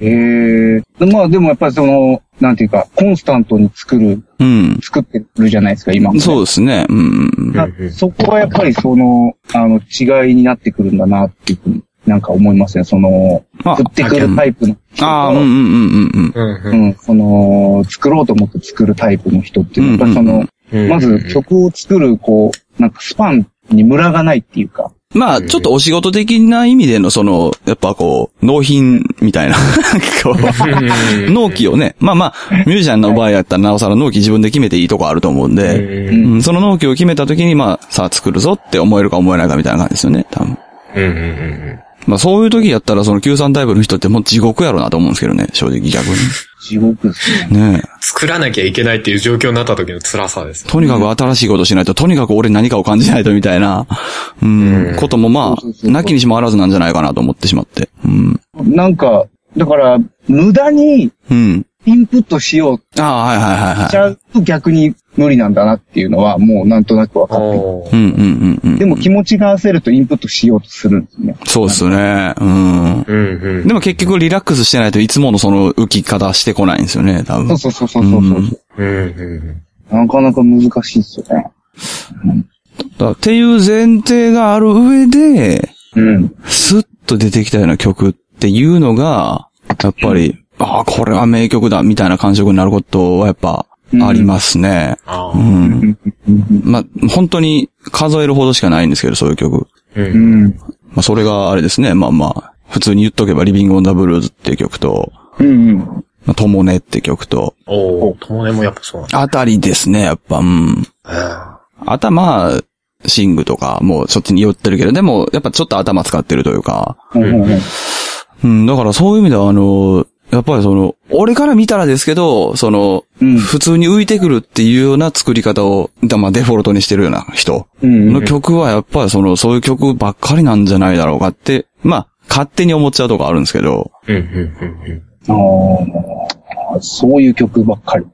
え。まあでもやっぱりその、なんていうか、コンスタントに作る、うん。作ってるじゃないですか、今もね、そうですね。うん。なそこはやっぱりその、あの、違いになってくるんだなっていうふうになんか思いますね。その、まあ降ってくるタイプの人と、ああ、うんうんうんうんうん。うん、その、作ろうと思って作るタイプの人っていうのは、やっぱりその、まず曲を作る、こう、なんかスパンにムラがないっていうか、まあ、ちょっとお仕事的な意味での、その、やっぱこう、納品みたいな、こう納期をね、まあまあ、ミュージシャンの場合やったらなおさら納期自分で決めていいとこあると思うんで、うん、その納期を決めた時に、まあ、さあ作るぞって思えるか思えないかみたいな感じですよね、多分。まあそういう時やったら、その93タイプの人ってもう地獄やろうなと思うんですけどね、正直逆に。地獄ですね。ねえ。作らなきゃいけないっていう状況になった時の辛さです。とにかく新しいことしないと、とにかく俺何かを感じないとみたいな、うん、こともまあ、なきにしもあらずなんじゃないかなと思ってしまって。うん。なんか、だから、無駄にうん。インプットしようああ、はいはいはいしちはい。ゃうと逆に無理なんだなっていうのは、もうなんとなくわかってる。うんうんうんうん。でも気持ちが焦るとインプットしようとするんですね。そうっすね。うん。でも結局リラックスしてないといつものその浮き方してこないんですよね、多分。そうそうそうそうそうそう。なかなか難しいですよね。だっていう前提がある上で、うん。スッと出てきたような曲っていうのが、やっぱり、ああ、これは名曲だ、みたいな感触になることはやっぱ、ありますね。うん。まあ、本当に数えるほどしかないんですけど、そういう曲。うん。まあ、それがあれですね。まあまあ、普通に言っとけば、リビングオンザブルーズっていう曲と、うんうん。まあ、ともねって曲と、おお、ともねもやっぱそうなんだ。あたりですね、やっぱ、うん。頭、シングとか、もうそっちに寄ってるけど、でも、やっぱちょっと頭使ってるというか、うんうん、だからそういう意味では、あの、やっぱりその、俺から見たらですけど、その、うん普通に浮いてくるっていうような作り方を、だまあデフォルトにしてるような人うんの曲はやっぱりその、そういう曲ばっかりなんじゃないだろうかって、まあ、勝手に思っちゃうとこあるんですけど、ああ、そういう曲ばっかり。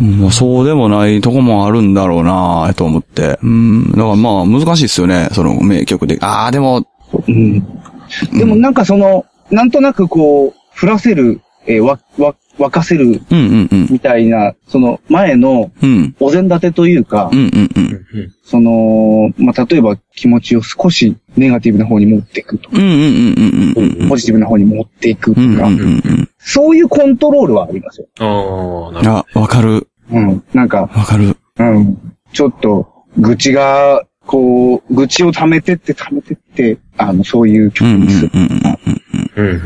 うん。そうでもないとこもあるんだろうなと思って。うん。だからまあ難しいですよね。その名曲で。ああ、でも、うん。でもなんかその、なんとなくこう、振らせる、えーわ、わ、沸かせるうんうんうん。みたいな、その前のうん。お膳立てというかう、んうんうん。その、まあ、例えば気持ちを少しネガティブな方に持っていくとか、うんうんうんうんうんうん。ポジティブな方に持っていくとか、うんうんうんうん。そういうコントロールはありますよ。ああ、なるほあ、わかる。うん。なんか、わかる。うん。ちょっと、愚痴が、こう、愚痴を溜めてって溜めてって、あの、そういう曲うんうんにする。うんうんうん。ど。うん、うん、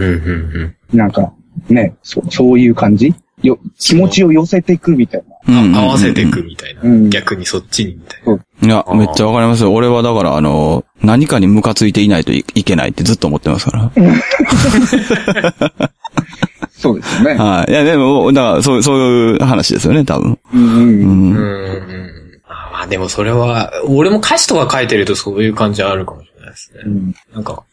うん、なんか、ね、そ、そういう感じ？よ、気持ちを寄せていくみたいな。うん。合わせていくみたいな。うん逆にそっちにみたいな。いや、めっちゃわかりますよ。俺はだから、あの、何かにムカついていないといいけないってずっと思ってますから。そうですよね。はい。いや、でも、だから、そう、そういう話ですよね、多分。うんうん。うん。まあでもそれは、俺も歌詞とか書いてるとそういう感じはあるかもしれないですね。うんなんか、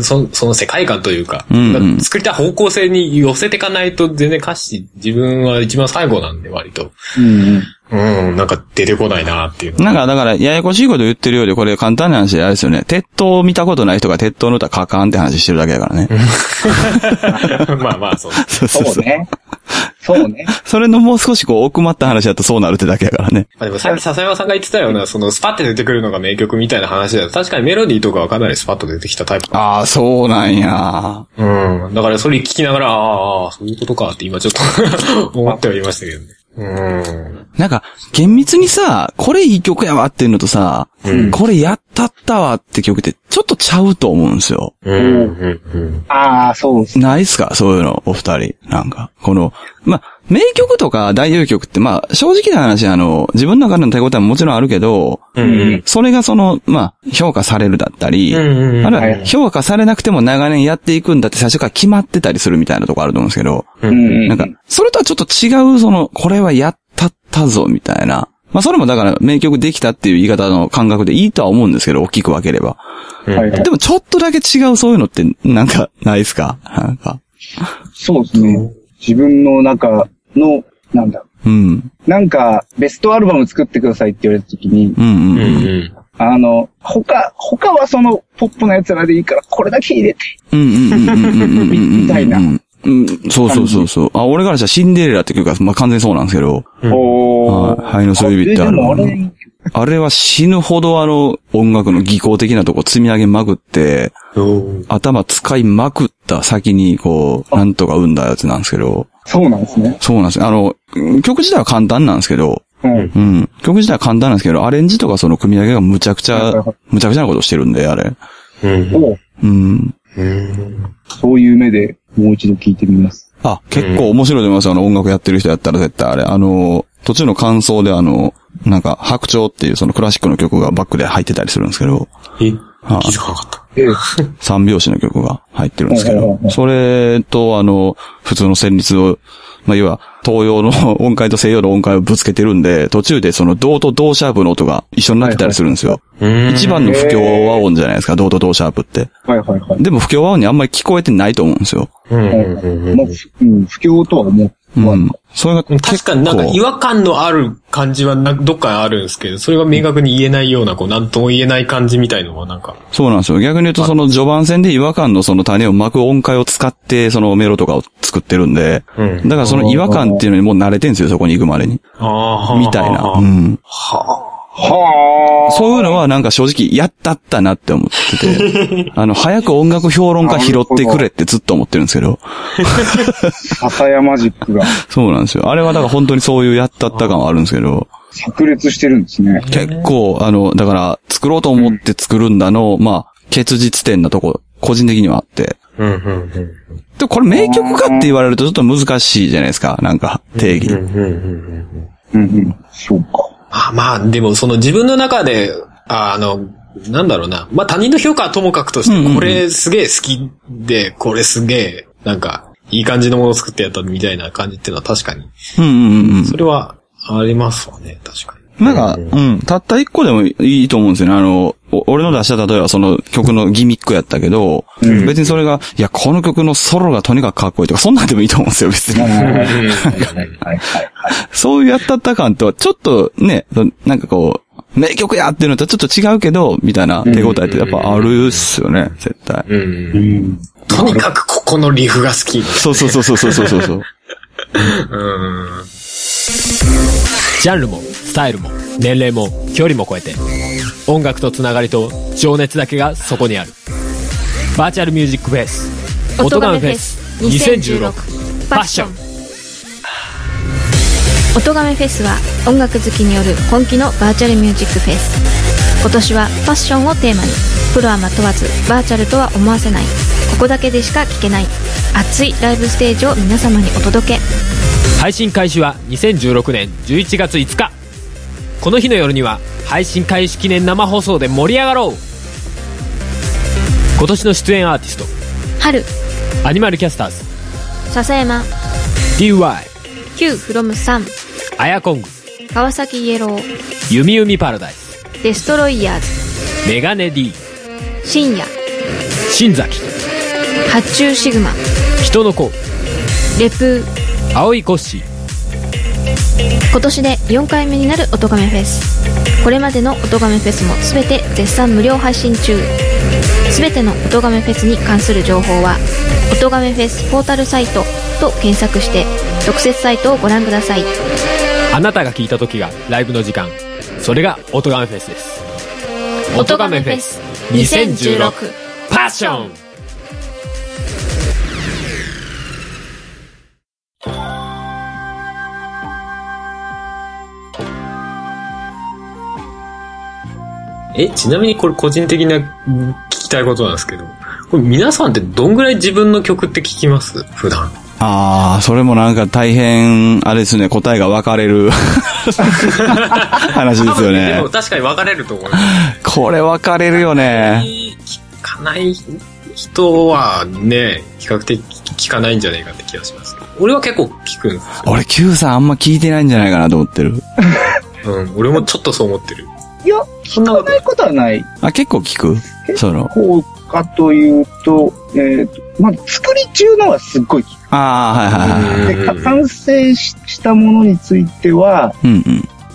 そその世界観というか、うんうん作りたい方向性に寄せていかないと全然歌詞、自分は一番最後なんで割と。うんうん、なんか出てこないなっていう。なんか、だから、ややこしいこと言ってるようで、これ簡単な話であれですよね。鉄塔を見たことない人が鉄塔の歌書かんって話してるだけだからね。まあまあ、そう。そうそうそう。そうね。そうね。それのもう少しこう、奥まった話だとそうなるってだけやからね。まあでもさっき笹山さんが言ってたような、そのスパッて出てくるのが名曲みたいな話だと、確かにメロディーとかはかなりスパッと出てきたタイプ。ああ、そうなんや。うん。だからそれ聞きながら、ああ、そういうことかって今ちょっと 思ってはいましたけどね。うん。なんか、厳密にさ、これいい曲やわっていうのとさ、これやったったわって曲ってちょっとちゃうと思うんですよ。うん。うん。うん。ああ、そうです。ないっすか？そういうの、お二人。なんか、この、まあ、名曲とか代表曲って、まあ、正直な話、あの、自分の中での手応えももちろんあるけど、うん。それがその、まあ、評価されるだったり、うんうんあるいはいは評価されなくても長年やっていくんだって最初から決まってたりするみたいなとこあると思うんですけど、うんうん。なんか、それとはちょっと違う、その、これはやったったぞ、みたいな。まあ、それもだから、名曲できたっていう言い方の感覚でいいとは思うんですけど、大きく分ければ。はいはいでも、ちょっとだけ違うそういうのって、なんか、ないですか？なんか。そうですね。自分の中の、なんだろうん。う。なんか、ベストアルバム作ってくださいって言われた時に、うんうんうん。うん。うん。あの、他、他はその、ポップなやつらでいいから、これだけ入れて。うんうんうんうんうんうんうん。みたいなうん。そうそうそうそう。あ、俺からしたらシンデレラって曲が、まあ、完全にそうなんですけど、おはい灰のそういう指ってあるあれ、あれは死ぬほどあの、音楽の技巧的なとこ積み上げまくって、うん。頭使いまくった先に、こう、なんとか生んだやつなんですけど、そうなんですね。そうなんですよ。あの、曲自体は簡単なんですけど、うん。うん。曲自体は簡単なんですけど、アレンジとかその組み上げがむちゃくちゃむちゃくちゃなことしてるんで、あれ。うん。おうん。うん。そういう目でもう一度聞いてみます。あ、結構面白いと思いますよ。あの、音楽やってる人やったら絶対あれ。あの、途中の感想であの、なんか、白鳥っていうそのクラシックの曲がバックで入ってたりするんですけど、え、はい気づかなかった。ええ。三拍子の曲が入ってるんですけどそれとあの、普通の旋律を、まあ、要は、東洋の音階と西洋の音階をぶつけてるんで、途中でその、銅と銅シャープの音が一緒になってたりするんですよ。うん。一番の不協和音じゃないですか、銅と銅シャープって。はいはいはい。でも不協和音にあんまり聞こえてないと思うんですよ。うん。うん。まあ、ふうん、不況とは思う。うん。それが確かになんか違和感のある感じはなどっかにあるんですけど、それが明確に言えないような、こう、なんとも言えない感じみたいのはなんか、そうなんですよ。逆に言うと、その序盤戦で違和感のその種を巻く音階を使って、そのメロとかを作ってるんで、うんだからその違和感っていうのにもう慣れてんですよ、そこに行くまでに。ああ、みたいな。うん。はあ。そういうのはなんか正直、やったったなって思ってて、あの、早く音楽評論家拾ってくれってずっと思ってるんですけど、笹山ジックが そうなんですよ。あれはだから本当にそういうやったった感はあるんですけど、炸裂してるんですね。結構、あの、だから、作ろうと思って作るんだの、まあ、結実点なとこ、個人的にはあって。うん、うん、で、これ名曲かって言われるとちょっと難しいじゃないですか、なんか、定義。うん。うん、うん、うん。うんうん。そうか。まあまあ、でもその自分の中で、ああの、なんだろうな。まあ他人の評価はともかくとして、うんうんうんこれすげえ好きで、これすげえ、なんか、いい感じのものを作ってやったみたいな感じっていうのは確かに。うんうんうんそれはありますわね、確かに。うん。なんか、うん、たった一個でもいいと思うんですよね。あの、お俺の出した例えばその曲のギミックやったけど、うん別にそれが、いや、この曲のソロがとにかくかっこいいとか、そんなんでもいいと思うんですよ、別に。そういうやったった感とは、ちょっとね、なんかこう、名曲やっていうのとはちょっと違うけど、みたいな手応えってやっぱあるっすよね、絶対。とにかくここのリフが好き。そうそうそうそうそうそうそう。うん。ジャンルも、スタイルも、年齢も、距離も超えて、音楽とつながりと情熱だけがそこにある。バーチャルミュージックフェス、音ガメフェス2016ファッション。音亀フェスは音楽好きによる本気のバーチャルミュージックフェス今年はファッションをテーマに。プロアマ問わずバーチャルとは思わせない。ここだけでしか聴けない。熱いライブステージを皆様にお届け。配信開始は2016年11月5日。この日の夜には配信開始記念生放送で盛り上がろう。今年の出演アーティスト、春。アニマルキャスターズ、笹山。DY、Q from 3アヤコング、川崎イエロー。ユミユミパラダイス、デストロイヤーズ。メガネ D、深夜。新崎、発注シグマ。人の子、レプ。青いコッシー、今年で4回目になる音亀フェス。これまでの音亀フェスも全て絶賛無料配信中。全ての音亀フェスに関する情報は「音亀フェスポータルサイト」と検索して特設サイトをご覧ください。あなたが聞いた時がライブの時間。それが音ガメフェスです。音ガメフェス2016パッションえ、ちなみにこれ個人的なうん聞きたいことなんですけど、これ皆さんってどんぐらい自分の曲って聞きます？普段。ああ、それもなんか大変、あれですね、答えが分かれる 話ですよでねも。確かに分かれると思います。これ分かれるよね。聞かない人はね、比較的聞かないんじゃないかって気がします。俺は結構聞くんです俺 Q さんあんま聞いてないんじゃないかなと思ってる。よ。うん。俺もちょっとそう思ってる。いや、聞かないことはない。あ、結構聞く？その、こうかというと、えっ、と、まあ、作り中のはすっごい聞ああ、はいはいはい。く。で、か完成ししたものについては、うん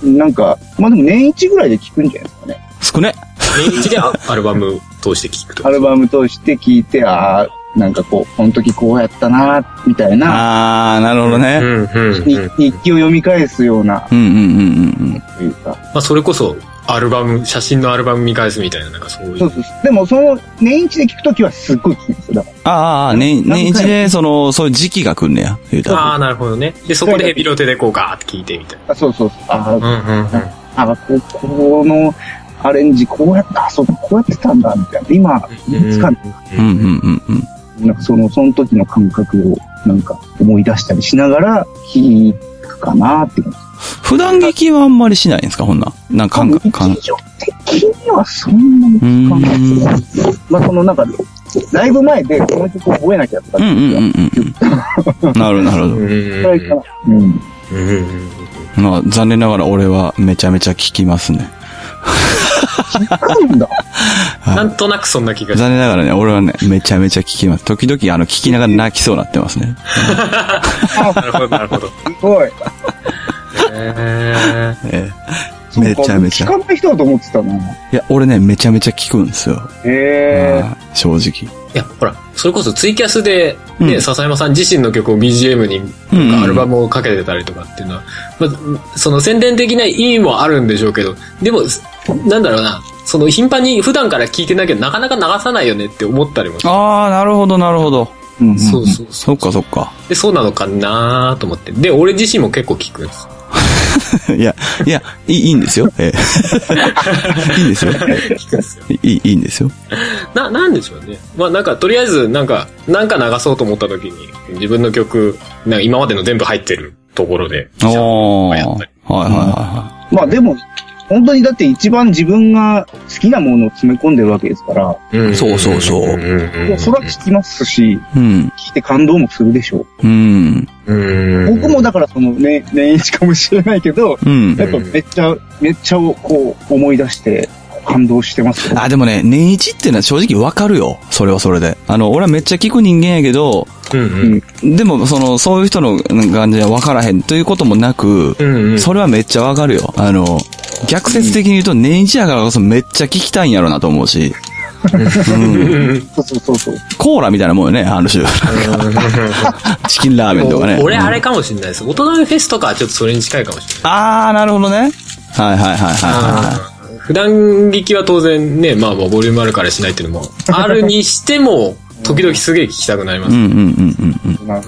うん。なんか、まあでも年一ぐらいで聞くんじゃないですかね。少ね。年一でアアルバム通して聞くとア。ルバム通して聞いて、ああ、なんかこう、この時こうやったな、みたいな、ああ、なるほどね。うんうんうん。に日記を読み返すような、うんうんうんうんというか。まあそれこそ、アルバム、写真のアルバム見返すみたいな、なんかそういう。そうそうそう。でも、その、年一で聞くときはすっごい聞くんですよ。だかああああ、年、年一で、その、そういう時期が来んねや。言うたら。ああ、なるほどね。で、そこでヘビロテでこうガーって聞いてみたいら。あそうそうそう。あな。うんうんうん。あ、あここのアレンジこうやった、あ、そうか、こうやってたんだ、みたいな。今、いつか、うんうんうんうん。なんかその、その時の感覚を、なんか思い出したりしながら聞くかなって感じ。普段劇はあんまりしないんですか？ほんな。なんか感覚、感日常的にはそんなに聞かないですね。まあ、そのなんか、ライブ前でこの曲を覚えなきゃとかってうんうんうんうん。なるほど、なるほど。うんまあ、残念ながら俺はめちゃめちゃ聞きますね。聞くんだ。はいなんとなくそんな気がし残念ながらね、俺はね、めちゃめちゃ聞きます。時々、あの、聞きながら泣きそうになってますね。なるほど、なるほど。すごい。えええめちゃめちゃ。聞かない人だと思ってたな。いや、俺ね、めちゃめちゃ聞くんですよ。へえ。はい正直。ー、いや、ほら、それこそツイキャスで、ね、うん笹山さん自身の曲を BGM に、アルバムをかけてたりとかっていうのは、まあ、その宣伝的な意味もあるんでしょうけど、でも、なんだろうな、その頻繁に普段から聞いてなきゃなかなか流さないよねって思ったりも。ああ、なるほど、なるほど。うんうんそうそうそそっかそっか。で、そうなのかなと思って。で、俺自身も結構聞くんです。いや、いや、いいいいんですよ。ええ いいんですよ。すいい、いいんですよ。な、なんでしょうね。まあなんか、とりあえず、なんか、なんか流そうと思った時に、自分の曲、なんか今までの全部入ってるところで、おー。はいはいやったりはまあでも、本当にだって一番自分が好きなものを詰め込んでるわけですから、うんそうそうそうそれは聞きますし、い。うん。聞いて感動もするでしょうん。うんう。僕もだからそのね、年一かもしれないけど、うん。やっぱめっちゃ、めっちゃこう思い出して感動してますよ。あ、でもね、年一っていうのは正直わかるよ。それはそれで。あの、俺はめっちゃ聞く人間やけど、うんうん。でも、その、そういう人の感じは分からへんということもなく、うんうん。それはめっちゃわかるよ。あの、逆説的に言うと年一やからこそめっちゃ聞きたいんやろなと思うし、うん、そうそうそうそう。コーラみたいなもんよね、ある種。チキンラーメンとかね。俺あれかもしれないです。大人のフェスとかはちょっとそれに近いかもしれない。あー、なるほどね。はいはいはいはいは普段聞きは当然ね、まあまあボリュームあるからしないっていうのもあるにしても、時々すげえ聞きたくなります。んうんうんうんうん。なうん。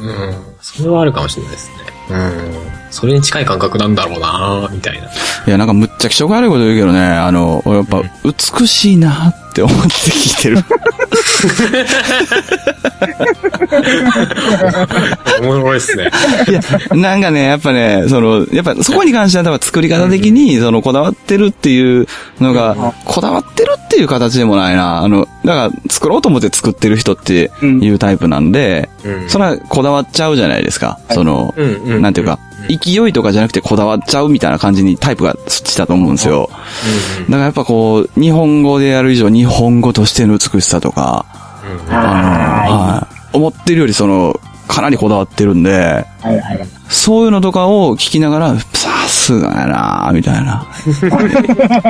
それはあるかもしれないですね。うん。それに近い感覚なんだろうなみたいな。いや、なんかむっちゃ気色悪いこと言うけどね、あの、俺やっぱ美しいなって思って聞いてる。おもろいっすね。いや、なんかね、やっぱね、その、やっぱそこに関しては多分作り方的に、その、こだわってるっていうのが、こだわってるっていう形でもないな。あの、だから作ろうと思って作ってる人っていうタイプなんで、うんそれはこだわっちゃうじゃないですか。その、なんていうか、勢いとかじゃなくてこだわっちゃうみたいな感じにタイプがしたと思うんですよ。だからやっぱこう、日本語でやる以上、日本語としての美しさとか、あの、はい。思ってるよりその、かなりこだわってるんで、はいはい。そういうのとかを聞きながら、さすがやなみたいな。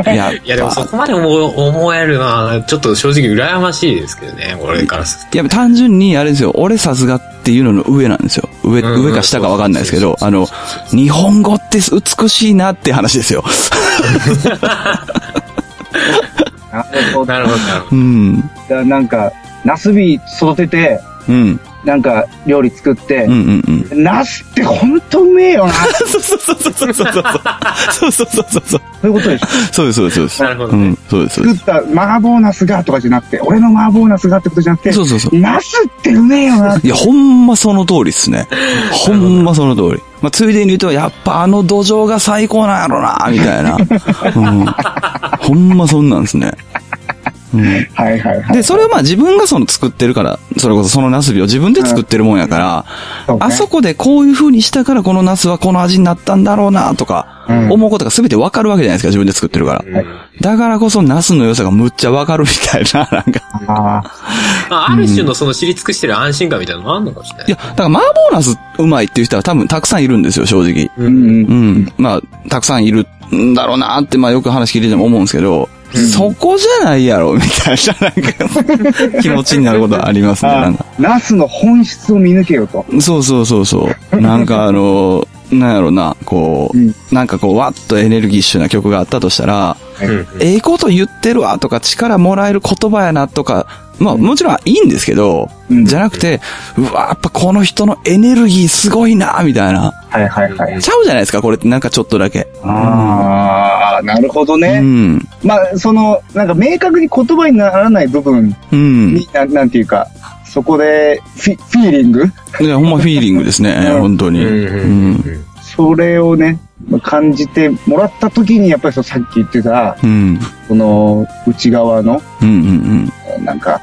やっいやでもそぱ、こまで思思えるのは、ちょっと正直羨ましいですけどね、俺からすると。いや、単純にあれですよ、俺さすがっていうのの上なんですよ。上、うんうん上か下かわかんないですけど、あの、日本語って美しいなって話ですよ。なるほど。なるほど、うん。だなんか、ナスビ育てて、うん。なんか料理作ってうん、うんうん。ナスってほんとうめえよな。そ うそうそうそうそうそう。そうそうそうそう。そういうことでしょ。そうです、そうです、そうです。なるほどねうん、そうです、そうです。作った麻婆ナスがとかじゃなくて、俺の麻婆ナスがってことじゃなくて、そうそうそう。ナスってうめえよな。いや、ほんまその通りっすね。ほんまその通り。まあ、ついでに言うと、やっぱあの土壌が最高なんやろな、みたいな。うん。ほんまそんなんですね。うん。はいはいはい。で、それをまあ自分がその作ってるから、それこそそのナスビを自分で作ってるもんやから、そうねあそこでこういう風にしたからこのナスはこの味になったんだろうな、とか、うん思うことが全てわかるわけじゃないですか、自分で作ってるから。ど。だからこそナスの良さがむっちゃわかるみたいな、なんか。あまあ、ある種のその知り尽くしてる安心感みたいなのもあるのかもしれない。いや、だから麻婆ナスうまいっていう人は多分たくさんいるんですよ、正直。あ。うんうん。うん。まあ、たくさんいるんだろうなって、まあよく話聞いてても思うんですけど、そこじゃないやろ、みたいな、なんか、気持ちになることはありますね、なあんか。ナスの本質を見抜けよと。そうそうそうそう。なんかあの、なんやろな、こう、うんなんかこう、わっとエネルギッシュな曲があったとしたら、うんええこと言ってるわとか、力もらえる言葉やなとか、まあもちろんいいんですけど、うんじゃなくて、うわ、やっぱこの人のエネルギーすごいな、みたいな。はいはいはい。ちゃうじゃないですか、これってなんかちょっとだけ。ああ、なるほどうね。ん。まあ、その、なんか明確に言葉にならない部分うん。に、ななんていうか、そこでフィ、フィーリング？いや、ほんまフィーリングですね、うん本当に。うんうん。それをね、感じてもらった時に、やっぱりさっき言ってた、うん。その、内側の、うんうんなんか、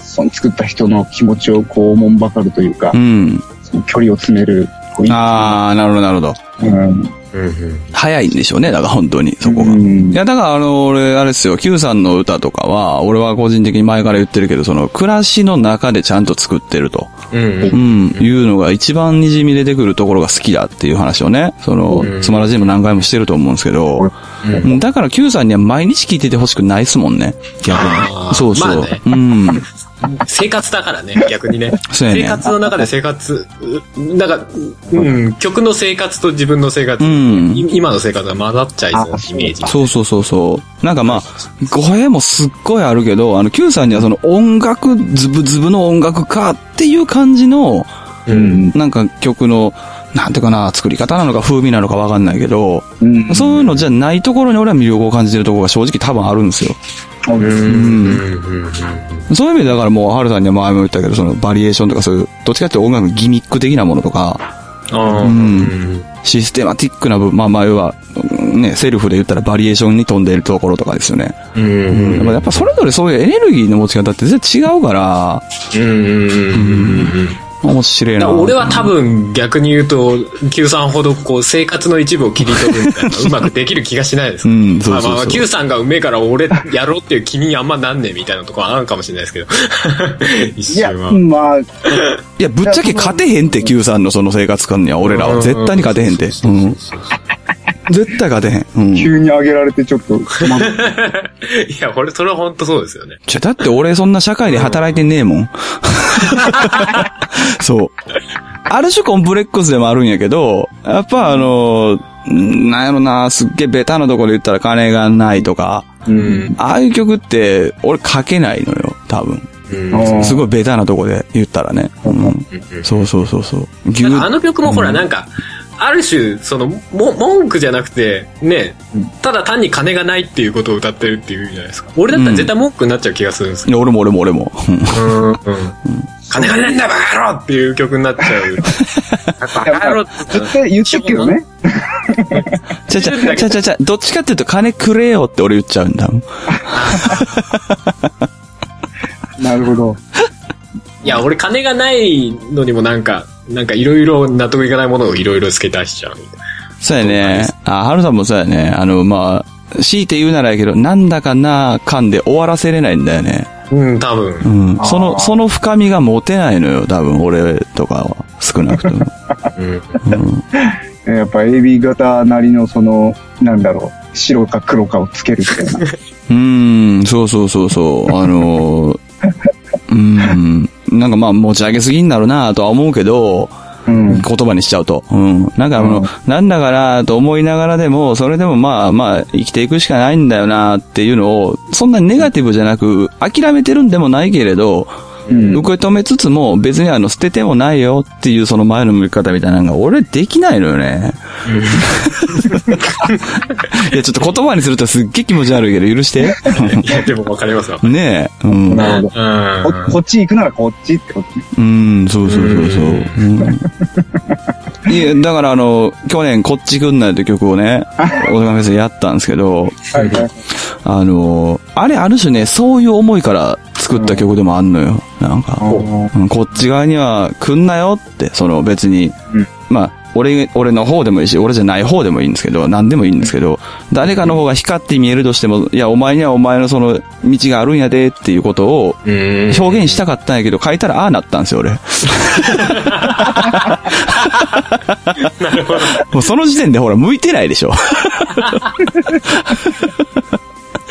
その作った人の気持ちをこう、おもんばかるというかうん。う、ん。その距離を詰める、あー、なるほど、なるほど。うん。うん早いんでしょうね、だから本当に、そこが。うんいや、だからあの、俺、あれですよ、Q さんの歌とかは、俺は個人的に前から言ってるけど、その、暮らしの中でちゃんと作ってると。うんうん、いうのが一番滲み出てくるところが好きだっていう話をね、そのう、んつまらじでも何回もしてると思うんですけど、うんだから Q さんには毎日聞いててほしくないっすもんね、逆に。そうそう。うん。生活だからね、逆にね。ね生活の中で生活、うなんか、うん、曲の生活と自分の生活、うんい今の生活が混ざっちゃいそうなイメージ。そうそうそうそう。なんかまあ、語弊もすっごいあるけど、あの、Q さんにはその音楽、ズブズブの音楽家っていう感じの、うん。なんか曲の、なんていうかな、作り方なのか風味なのかわかんないけど、うんそういうのじゃないところに俺は魅力を感じてるところが正直多分あるんですよ。うんうん。そういう意味でだからもう、ハルさんには前も言ったけど、そのバリエーションとかそういう、どっちかっていうと音楽のギミック的なものとか、うんシステマティックな部分、まあまあ要は、うんね、セルフで言ったらバリエーションに飛んでいるところとかですよね。うん。やっぱそれぞれそういうエネルギーの持ち方って全然違うから、うん。面白いな。俺は多分逆に言うと、Q さんほどこう生活の一部を切り取るみたいなうまくできる気がしないです。うんそうそうそうまあまあ、Q さんがうめえから俺やろうっていう気にあんまなんねえみたいなところあるかもしれないですけど。一いや、瞬は。まあ、いや、ぶっちゃけ勝てへんって、Q さんのその生活感には俺らは絶対に勝てへんって。うん。絶対勝てへん。うん。急に上げられてちょっと、いや、俺それは本当そうですよね。じゃ、だって俺そんな社会で働いてねえもん。そう。ある種コンプレックスでもあるんやけど、やっぱあの、んなんやろな、すっげえベタなところで言ったら金がないとか、うん。ああいう曲って俺書けないのよ、多分。うん。すごいベタなとこで言ったらね。うん。そうそうそうそう。あの曲もほら、なんか、ある種、その、も、文句じゃなくて、ね、ただ単に金がないっていうことを歌ってるっていうじゃないですか。俺だったら絶対文句になっちゃう気がするんですいや俺も俺も俺も。うんうん。うん。金がないんだバカ野郎っていう曲になっちゃう。バカ野郎って絶対言ってるけどね。ちゃちゃ、ちゃちゃちゃ、どっちかっていうと金くれよって俺言っちゃうんだ。なるほど。いや、俺金がないのにもなんか、なんかいろいろ納得いかないものをいろいろ付け足しちゃうみたいな。そうやね。あ、はるさんもそうやね。あの、まあ、強いて言うならやけど、なんだかな感で終わらせれないんだよね。うん、多分。うん。その、その深みが持てないのよ、多分、俺とかは。少なくとも。うん。うん。えやっぱ AB 型なりのその、なんだろう、白か黒かをつけるみたいな。うーん、そうそうそうそう。あのー、うーん、なんかまあ持ち上げすぎになるなとは思うけど、うん。言葉にしちゃうと。うん。なんかあの、うんなんだかなと思いながらでも、それでもまあまあ生きていくしかないんだよなっていうのを、そんなにネガティブじゃなく、諦めてるんでもないけれど、うん。受け止めつつも別にあの捨ててもないよっていうその前の向き方みたいなのが俺できないのよね。いやちょっと言葉にするとすっげえ気持ち悪いけど許して。いや、でもわかりますわ。ねえ。うん。なるほど。うん。ここっち行くならこっちってことね。うん、そうそうそうそう。うんいや、だからあの、去年こっち来んないという曲をね、大阪フェスでやったんですけど、はいはい。あの、あれある種ね、そういう思いから作った曲でもあんのよ。なんか、うんこっち側には来んなよって、その別に、うんまあ、俺、俺の方でもいいし、俺じゃない方でもいいんですけど、何でもいいんですけど、誰かの方が光って見えるとしても、いや、お前にはお前のその道があるんやでっていうことをうん。表現したかったんやけど、書いたらああなったんですよ、俺。なるほど。もうその時点でほら、向いてないでしょ。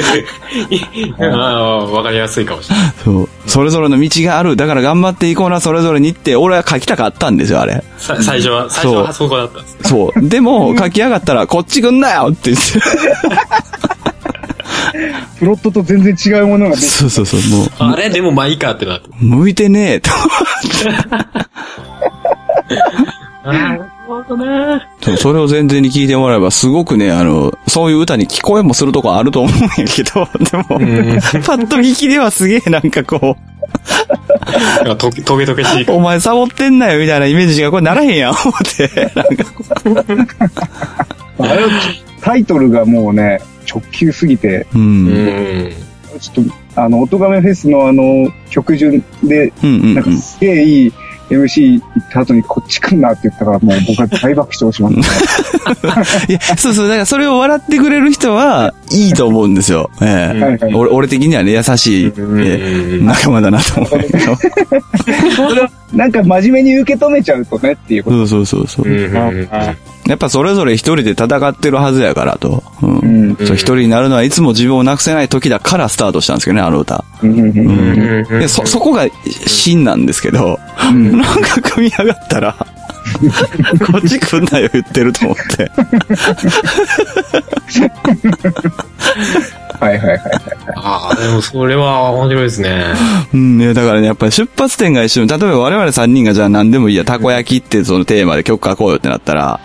ああ、わかりやすいかもしれない。そう。それぞれの道がある。だから頑張っていこうな、それぞれにって、俺は書きたかったんですよ、あれ。さ最初は、最初はそこだったんです。そう。でも、書き上がったら、こっち来んなよって言って。プロットと全然違うものがそうそうそう、もう、あれ？でもまあいいかってなって。向いてねえと。なるほどね。そ うそれを前提に聞いてもらえば、すごくね、あの、そういう歌に聞こえもするとこあると思うんやけど、でも、パッと聞きではすげえなんかこなんかとトゲトゲしい。う、お前サボってんなよみたいなイメージがこれならへんやん、思って。なんかあれタイトルがもうね、直球すぎて、う。うんん。ちょっと、あの、音亀フェスのあの、曲順で、うんうんうん。なんかすげえいい MC 行った後にこっち来んなって言ったから、もう僕は大爆笑しました、ね。いや、そうそう、だからそれを笑ってくれる人は、いいと思うんですよ。ええはいはい俺俺的にはね、優しい、うんええ仲間だなと思うけど。それをなんか真面目に受け止めちゃうとねっていうこと。そうそうそうそうう。ん。やっぱそれぞれ一人で戦ってるはずやからと。うん。うん。そう一人になるのはいつも自分をなくせない時だからスタートしたんですけどね、あの歌。うんうんうんうん。で、そ、そこが真なんですけど、うんなんか組み上がったら、こっち来んなよ言ってると思って。はいはいはいはい。ああ、でもそれは面白いですね。うん、ね、だからね、やっぱり出発点が一緒に、例えば我々3人がじゃあ何でもいいや、たこ焼きってそのテーマで曲書こうよってなったら、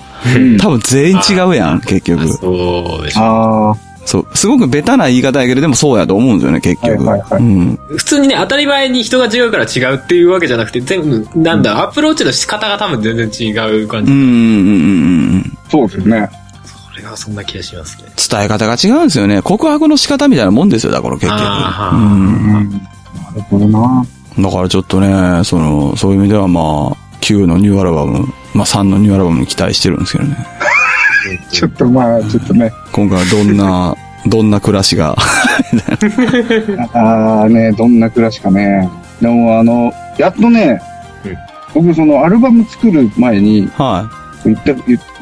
多分全員違うやん、結局。そうでしょ。ああ、そう。すごくベタな言い方やけど、でもそうやと思うんですよね、結局。はいはいはいうん。普通にね、当たり前に人が違うから違うっていうわけじゃなくて、全部、なんだ、アプローチの仕方が多分全然違う感じ。うん、うん、うん、うん。そうですよね。それはそんな気がしますね。伝え方が違うんですよね。告白の仕方みたいなもんですよ、だから結局。あーうん。なるほどな。だからちょっとね、その、そういう意味ではまあ、9のニューアルバム、まあ3のニューアルバムに期待してるんですけどね。ちょっとまあ、ちょっとね。今回はどんな、どんな暮らしが？ああね、どんな暮らしかね。でもあの、やっとね、僕そのアルバム作る前に、は言った、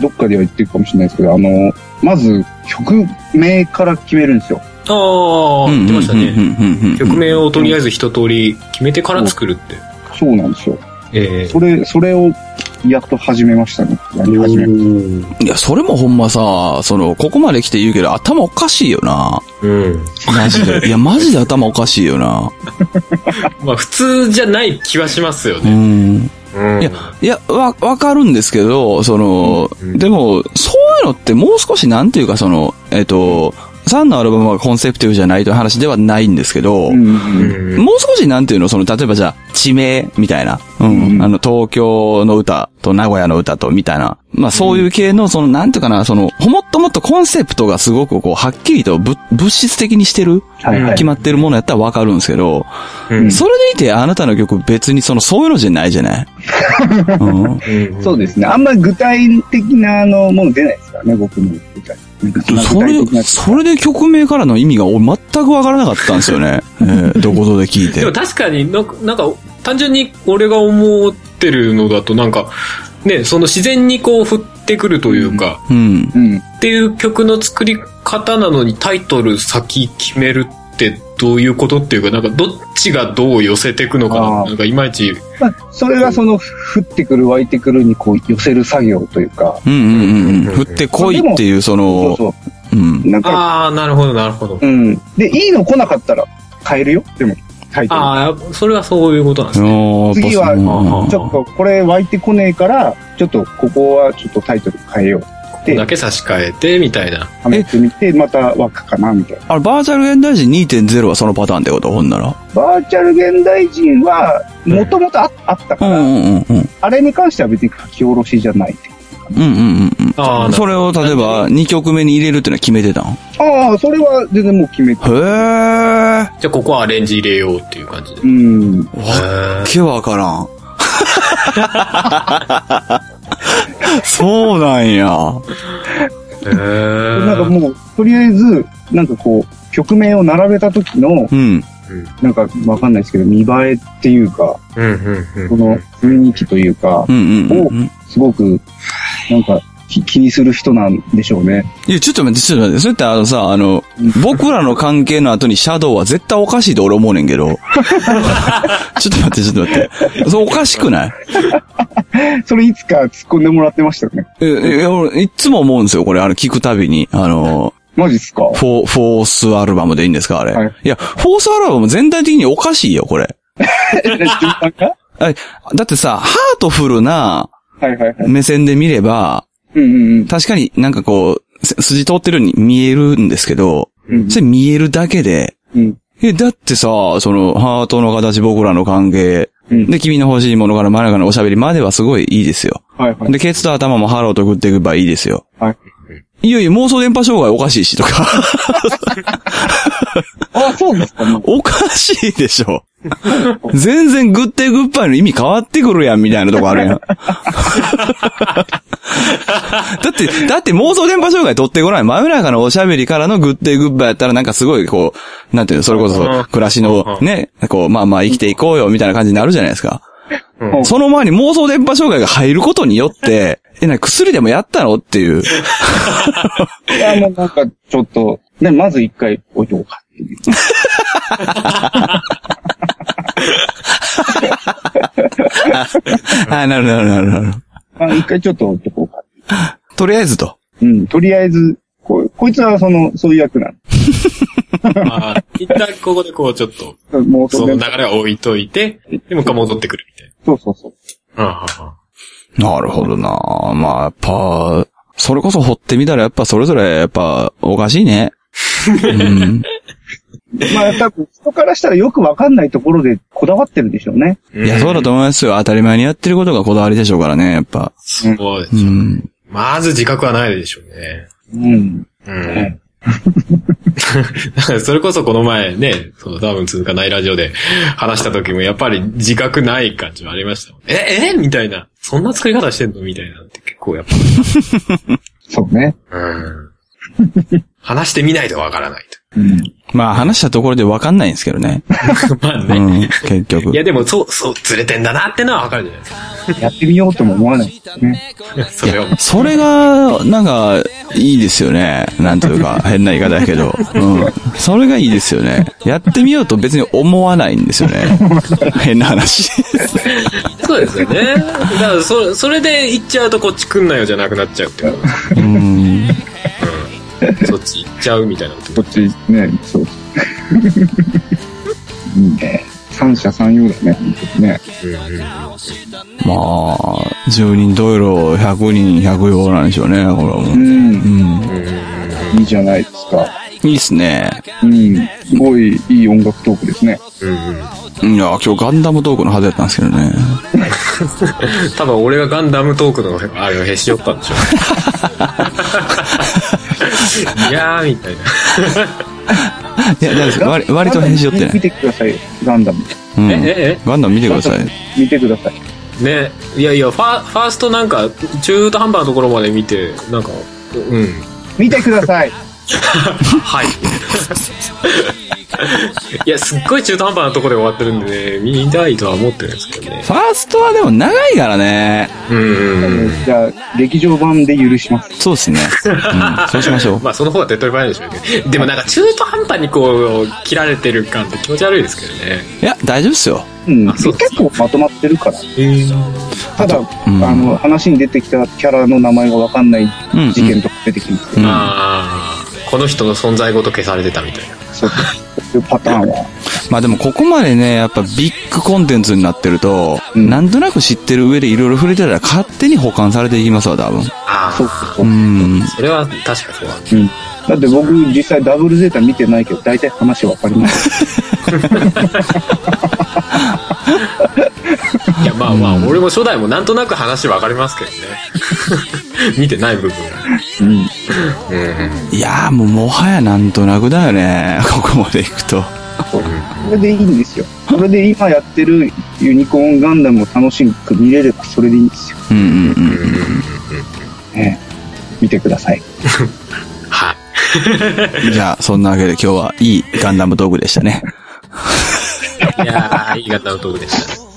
どっかでは言ってるかもしれないですけど、あの、まず曲名から決めるんですよ。ああ、い。言ってましたね。ね曲名をとりあえず一通り決めてから作るって。そうなんですよ。ええそれ、それをやっと始めましたね。やり始めましいや、それもほんまさ、その、ここまで来て言うけど、頭おかしいよな。うん。マジで。いや、マジで頭おかしいよな。まあ普通じゃない気はしますようね。ん。うん。いや、いや、わ、わかるんですけど、その、うんでも、そういうのってもう少しなんていうか、その、えっ、と、3のアルバムはコンセプティブじゃないという話ではないんですけど、た。うんもう少しなんていうの、その、例えばじゃあ、地名みたいな。うん。うんあの、東京の歌と名古屋の歌とみたいな。まあそういう系の、その、なんていうかな、その、もっともっとコンセプトがすごくこう、はっきりとぶ物質的にしてる、はいはい決まってるものやったらわかるんですけど、うんそれでいてあなたの曲別にその、そういうのじゃないじゃない？うん。うんそうですね。あんまり具体的なあのもの出ないですからね、僕の具体。なんかそれ、それで曲名からの意味が俺全くわからなかったんですよね。えーどこぞで聞いてでも。確かになんか、なんか単純に俺が思ってるのだとなんか、ね、その自然にこう降ってくるというか、うん。うん。っていう曲の作り方なのにタイトル先決めるってどういうことっていうか、なんかどっちがどう寄せていくのかな？んかいまいち、まあ、それがその、降ってくる湧いてくるにこう寄せる作業というか、うんうんうんうん。降ってこいっていう、そそうの、そうう。ん。なんか、ああ、なるほど、なるほど。うん。で、いいの来なかったら変えるよ？でも、タイトル。ああ、それはそういうことなんですね。次はうんちょっとこれ湧いてこねえから、ちょっとここはちょっとタイトル変えよう。ここだけ差し替えて、みたいな。試してみて、また湧くかな、みたいな。あれ、バーチャル現代人2.0はそのパターンってことほんなら？バーチャル現代人は、もともとああったから、うんうんうんうん。あれに関しては別に書き下ろしじゃないって。うんうんうんうん。ああ、それを例えば2曲目に入れるってのは決めてたん？ああ、それは全然もう決めて。へー。じゃあここはアレンジ入れようっていう感じで。うん。わっけわからん。そうなんや。なんかもう、とりあえず、なんかこう、曲名を並べた時の、うん。なんかわかんないですけど、見栄えっていうか、うん、うん、うん。その雰囲気というかう、んうんうんうん。すごく、なんか気気にする人なんでしょうね。いや、ちょっと待って、ちょっと待って。それってあのさ、あの、僕らの関係の後にシャドウは絶対おかしいと俺思うねんけど。ちょっと待って、ちょっと待って。それおかしくない？それいつか突っ込んでもらってましたよね。え、え、俺、いつも思うんですよ、これ、あの、聞くたびに。あの、マジっすか？フォー、フォースアルバムでいいんですかあれ。はいいや、フォースアルバム全体的におかしいよ、これ。だってさ、ハートフルなはいはいはい。目線で見れば、うんうん確かになんかこう、せ筋通ってるように見えるんですけど、うん。それ見えるだけで、うん。え、だってさ、その、ハートの形僕らの関係、うん。で、君の欲しいものから真中のおしゃべりまではすごいいいですよ。はいはい。で、ケツと頭もハローとグっていけばいいですよ。はい。いやいや、妄想電波障害おかしいしとか。あ、そうですか？ね。おかしいでしょ。全然グッテグッバイの意味変わってくるやん、みたいなとこあるやん。だって、だって妄想電波障害取ってこない。真夜中のおしゃべりからのグッテグッバイやったらなんかすごいこう、なんていうの、それこうんそ暮らしのね、こう、まあまあ生きていこうよ、みたいな感じになるじゃないですか。うんその前に妄想電波障害が入ることによって、え、なに薬でもやったの？っていう。いや、もうなんか、ちょっと、ね、まず一回置いとこうかっていう。あなるほど、なるほどなるほあ一回ちょっと置いとこうか。ど。とりあえずと。うん、とりあえず、こうこいつはその、そういう役な まあ、一旦ここでこうちょっと、の。もうその流れは置いといて、でもう一回戻ってくるみたいそうそうそう。な。うんうんうんなるほどなまあ、やっぱ、それこそ掘ってみたらやっぱそれぞれやっぱおかしいね。うん。まあ、多分、人からしたらよくわかんないところでこだわってるでしょうね。いや、そうだと思いますよ。当たり前にやってることがこだわりでしょうからね、やっぱ。そうでしょ。うん。まず自覚はないでしょうね。うん。うん。だからそれこそこの前ね、その多分続かないラジオで 話した時もやっぱり自覚ない感じはありましたもん。え、え？みたいな。そんな作り方してんの？みたいなって結構やっ そうね。ぱ。うん。話してみないとわからないうん。まあ話したところでわかんないんですけどね。と。まあね。うん、結局い。やでもそう、そう、ずれてんだなってのはわかるじゃないですか。やってみようとも思わないですね。それを。それが、なんか、いいですよね。なんというか、変な言い方やけど。うん。それがいいですよね。やってみようと別に思わないんですよね。変な話。そうですよね。だからそ、それで行っちゃうとこっち来んなよじゃなくなっちゃうっていうか。うん。そっち行っちゃうみたいなこと？こっちね、そう。いいね。三者三様だね、本当にね。まあ、10人どいろ100人100用なんでしょうね、これはもう。うん。うん。いいじゃないですか。いいっすね。うん。すごいいい音楽トークですね。うんうん。いや、今日ガンダムトークのはずやったんですけどね。多分俺がガンダムトークのあれをへし折ったんでしょう。いやー、みたいな。いや、だか？ら割割と返事寄ってない。見てくださいよ、ガンダム。うん。え、え、ガンダム見てください。見てください。えね。いやいや、ファファーストなんか、中途半端なところまで見て、なんか、うん。見てください。はい。いや、すっごい中途半端なところで終わってるんでね、見たいとは思ってるんですけどね。ファーストはでも長いからね。うん。じゃあ、劇場版で許します。そうですね。うん、そうしましょう。まあ、その方が手っ取り早いでしょうけど。でもなんか中途半端にこう、切られてる感って気持ち悪いですけどね。いや、大丈夫っすよ。うん。結構まとまってるから。えただ、うんあの、話に出てきたキャラの名前がわかんない事件とか出てきますよ。うんああ、この人の存在ごと消されてたみたいな。そうそういうパターンは。まあでもここまでね、やっぱビッグコンテンツになってると、うんなんとなく知ってる上でいろいろ触れてたら勝手に保管されていきますわ、多分。あそうあ、そうう。ん。それは確かそうだ。うん。だって僕実際ダブルゼータ見てないけど、大体話わかります。いや、まあまあ、俺も初代もなんとなく話わかりますけどね。見てない部分。うん。うん。いやーもうもはやなんとなくだよね、ここまで行くと。これでいいんですよ。それで今やってるユニコーンガンダムを楽しく見れればそれでいいんですよ。うんうんうん。ね見てください。はい。じゃあ、そんなわけで今日はいいガンダム道具でしたね。いやー、いい方のトークでしたね。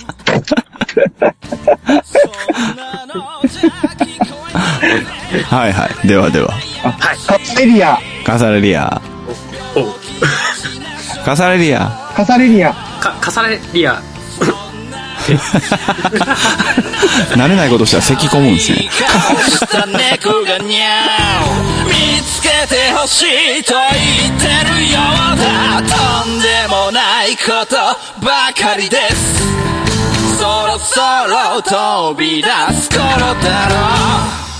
はいはい。ではでは。あ、カサレリアカサレリア。おカサレリア。カサレリアか、カサレリア。慣れないことしたら咳込むんですね。した猫がニャー見つけてほしいと言ってるようだとんでもないことばかりですそろそろ飛び出す頃だろう